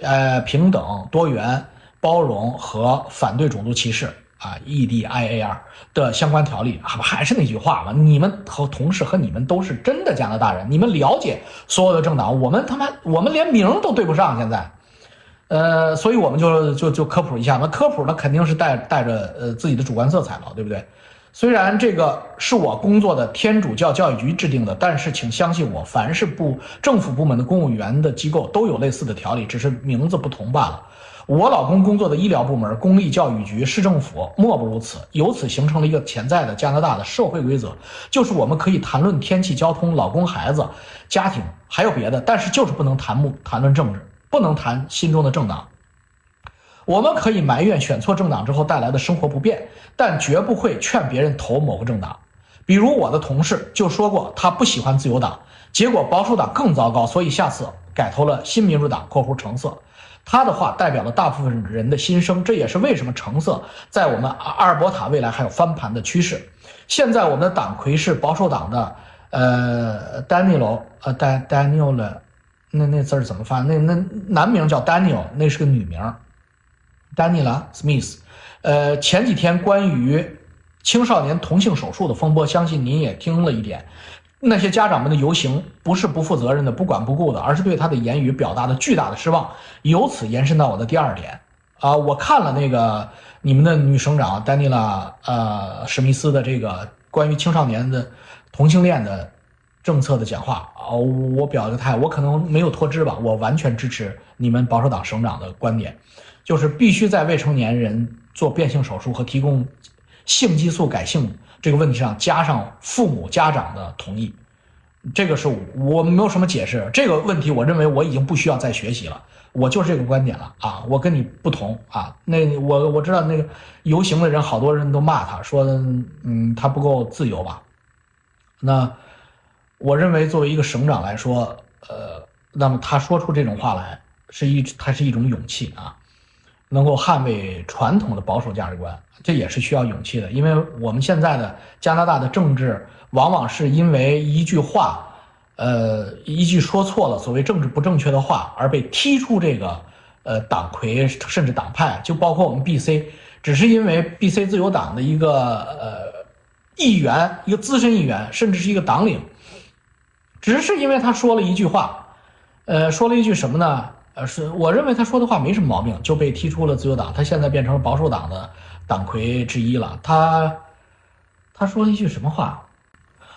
呃，平等、多元、包容和反对种族歧视。啊，E D I A R 的相关条例，还还是那句话嘛，你们和同事和你们都是真的加拿大人，你们了解所有的政党，我们他妈我们连名都对不上，现在，呃，所以我们就就就科普一下，那科普那肯定是带带着呃自己的主观色彩了，对不对？虽然这个是我工作的天主教教育局制定的，但是请相信我，凡是部政府部门的公务员的机构都有类似的条例，只是名字不同罢了。我老公工作的医疗部门、公立教育局、市政府，莫不如此。由此形成了一个潜在的加拿大的社会规则，就是我们可以谈论天气、交通、老公、孩子、家庭，还有别的，但是就是不能谈目谈论政治，不能谈心中的政党。我们可以埋怨选错政党之后带来的生活不便，但绝不会劝别人投某个政党。比如我的同事就说过，他不喜欢自由党，结果保守党更糟糕，所以下次改投了新民主党（括弧橙色）。他的话代表了大部分人的心声，这也是为什么橙色在我们阿尔伯塔未来还有翻盘的趋势。现在我们的党魁是保守党的，呃，Daniel，呃，Dan Daniel，那那字儿怎么发？那那男名叫 Daniel，那是个女名，Daniela Smith。呃，前几天关于青少年同性手术的风波，相信您也听了一点。那些家长们的游行不是不负责任的、不管不顾的，而是对他的言语表达的巨大的失望。由此延伸到我的第二点啊，我看了那个你们的女省长丹尼拉呃史密斯的这个关于青少年的同性恋的政策的讲话啊，我表个态，我可能没有脱脂吧，我完全支持你们保守党省长的观点，就是必须在未成年人做变性手术和提供性激素改性。这个问题上加上父母家长的同意，这个是我没有什么解释。这个问题，我认为我已经不需要再学习了，我就是这个观点了啊！我跟你不同啊。那我我知道那个游行的人，好多人都骂他说，嗯，他不够自由吧？那我认为作为一个省长来说，呃，那么他说出这种话来，是一他是一种勇气啊。能够捍卫传统的保守价值观，这也是需要勇气的。因为我们现在的加拿大的政治，往往是因为一句话，呃，一句说错了，所谓政治不正确的话，而被踢出这个呃党魁甚至党派。就包括我们 B.C.，只是因为 B.C. 自由党的一个呃议员，一个资深议员，甚至是一个党领，只是因为他说了一句话，呃，说了一句什么呢？呃，是我认为他说的话没什么毛病，就被踢出了自由党，他现在变成了保守党的党魁之一了。他他说了一句什么话？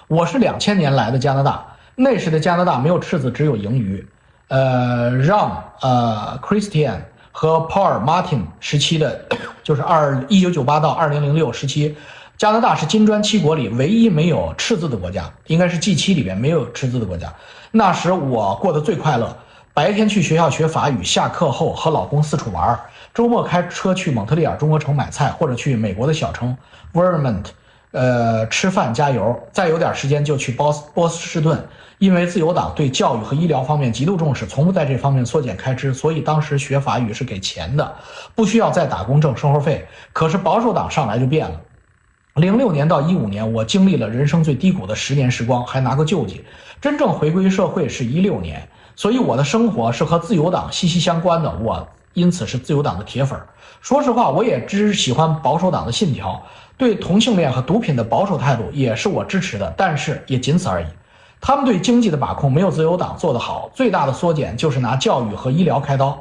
我是两千年来的加拿大，那时的加拿大没有赤字，只有盈余。呃，让呃 Christian 和 Paul Martin 时期的，就是二一九九八到二零零六时期，加拿大是金砖七国里唯一没有赤字的国家，应该是 G 七里边没有赤字的国家。那时我过得最快乐。白天去学校学法语，下课后和老公四处玩儿，周末开车去蒙特利尔中国城买菜，或者去美国的小城 Vermont，呃，吃饭加油。再有点时间就去波波士顿，因为自由党对教育和医疗方面极度重视，从不在这方面缩减开支，所以当时学法语是给钱的，不需要再打工挣生活费。可是保守党上来就变了，零六年到一五年，我经历了人生最低谷的十年时光，还拿个救济，真正回归社会是一六年。所以我的生活是和自由党息息相关的，我因此是自由党的铁粉。说实话，我也只喜欢保守党的信条，对同性恋和毒品的保守态度也是我支持的，但是也仅此而已。他们对经济的把控没有自由党做得好，最大的缩减就是拿教育和医疗开刀。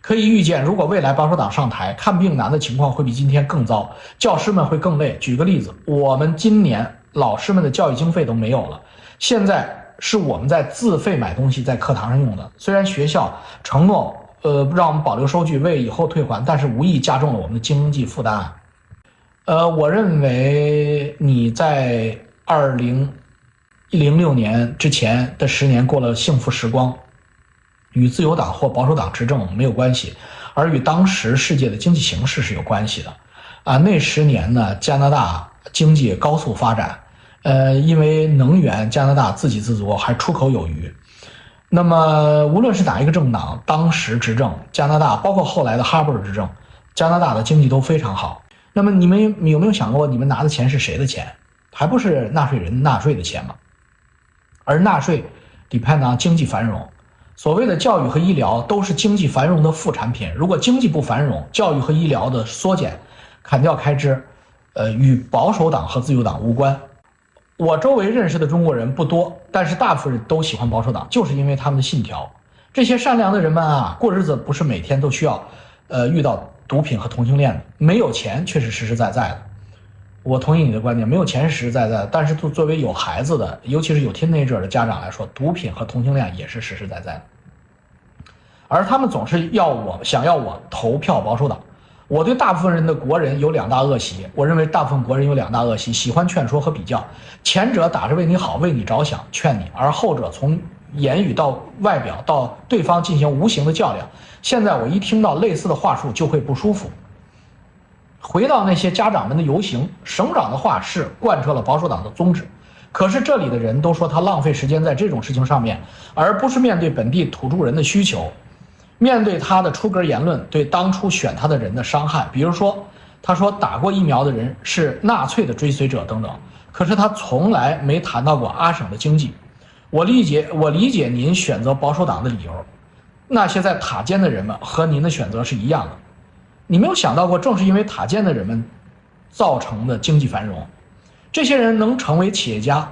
可以预见，如果未来保守党上台，看病难的情况会比今天更糟，教师们会更累。举个例子，我们今年老师们的教育经费都没有了，现在。是我们在自费买东西在课堂上用的，虽然学校承诺呃让我们保留收据为以后退还，但是无意加重了我们的经济负担。呃，我认为你在二零零六年之前的十年过了幸福时光，与自由党或保守党执政没有关系，而与当时世界的经济形势是有关系的。啊，那十年呢，加拿大经济高速发展。呃，因为能源，加拿大自给自足，还出口有余。那么，无论是哪一个政党当时执政，加拿大包括后来的哈布尔执政，加拿大的经济都非常好。那么，你们有没有想过，你们拿的钱是谁的钱？还不是纳税人纳税的钱吗？而纳税 depend on 经济繁荣。所谓的教育和医疗都是经济繁荣的副产品。如果经济不繁荣，教育和医疗的缩减、砍掉开支，呃，与保守党和自由党无关。我周围认识的中国人不多，但是大部分人都喜欢保守党，就是因为他们的信条。这些善良的人们啊，过日子不是每天都需要，呃，遇到毒品和同性恋的。没有钱却是实实在在的。我同意你的观点，没有钱实实在在的。但是作作为有孩子的，尤其是有 teenager 的家长来说，毒品和同性恋也是实实在在的。而他们总是要我想要我投票保守党。我对大部分人的国人有两大恶习，我认为大部分国人有两大恶习，喜欢劝说和比较。前者打着为你好、为你着想劝你，而后者从言语到外表到对方进行无形的较量。现在我一听到类似的话术就会不舒服。回到那些家长们的游行，省长的话是贯彻了保守党的宗旨，可是这里的人都说他浪费时间在这种事情上面，而不是面对本地土著人的需求。面对他的出格言论对当初选他的人的伤害，比如说他说打过疫苗的人是纳粹的追随者等等，可是他从来没谈到过阿省的经济。我理解，我理解您选择保守党的理由。那些在塔尖的人们和您的选择是一样的。你没有想到过，正是因为塔尖的人们造成的经济繁荣，这些人能成为企业家，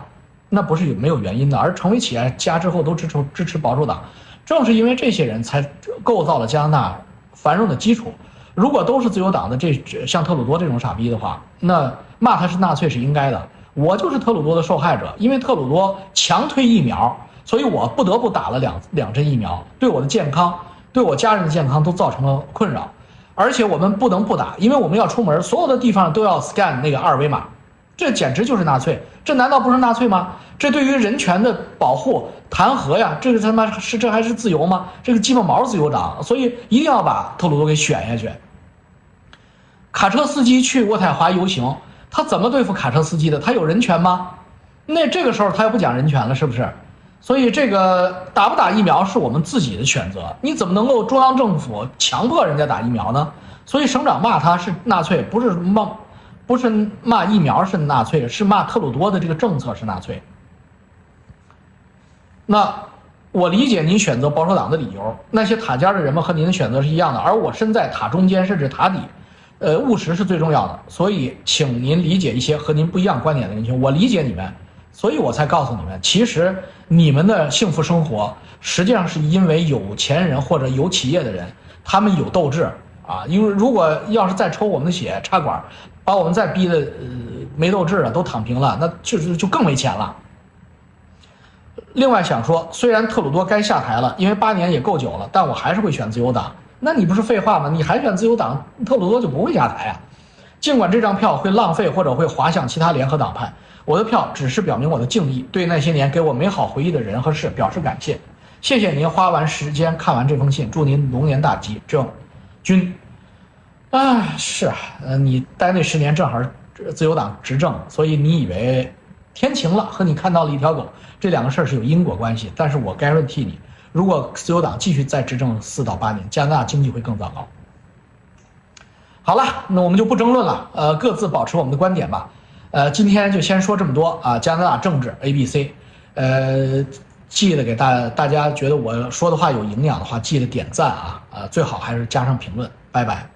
那不是有没有原因的，而成为企业家之后都支持支持保守党，正是因为这些人才构造了加拿大繁荣的基础。如果都是自由党的这像特鲁多这种傻逼的话，那骂他是纳粹是应该的。我就是特鲁多的受害者，因为特鲁多强推疫苗，所以我不得不打了两两针疫苗，对我的健康，对我家人的健康都造成了困扰。而且我们不能不打，因为我们要出门，所有的地方都要 scan 那个二维码，这简直就是纳粹，这难道不是纳粹吗？这对于人权的保护弹劾呀，这个他妈是这还是自由吗？这个鸡巴毛自由党，所以一定要把特鲁多给选下去。卡车司机去渥太华游行。他怎么对付卡车司机的？他有人权吗？那这个时候他又不讲人权了，是不是？所以这个打不打疫苗是我们自己的选择，你怎么能够中央政府强迫人家打疫苗呢？所以省长骂他是纳粹，不是骂，不是骂疫苗是纳粹，是骂特鲁多的这个政策是纳粹。那我理解您选择保守党的理由，那些塔尖的人们和您的选择是一样的，而我身在塔中间，甚至塔底。呃，务实是最重要的，所以请您理解一些和您不一样观点的人群。我理解你们，所以我才告诉你们，其实你们的幸福生活实际上是因为有钱人或者有企业的人，他们有斗志啊。因为如果要是再抽我们的血插管，把我们再逼的呃没斗志了，都躺平了，那就是就更没钱了。另外想说，虽然特鲁多该下台了，因为八年也够久了，但我还是会选自由党。那你不是废话吗？你还选自由党，特鲁多就不会下台啊。尽管这张票会浪费或者会滑向其他联合党派，我的票只是表明我的敬意，对那些年给我美好回忆的人和事表示感谢。谢谢您花完时间看完这封信，祝您龙年大吉。郑军，啊，是啊，呃，你待那十年正好自由党执政，所以你以为天晴了和你看到了一条狗这两个事儿是有因果关系，但是我该替你。如果自由党继续再执政四到八年，加拿大经济会更糟糕。好了，那我们就不争论了，呃，各自保持我们的观点吧。呃，今天就先说这么多啊。加拿大政治 A B C，呃，记得给大大家觉得我说的话有营养的话，记得点赞啊，呃，最好还是加上评论。拜拜。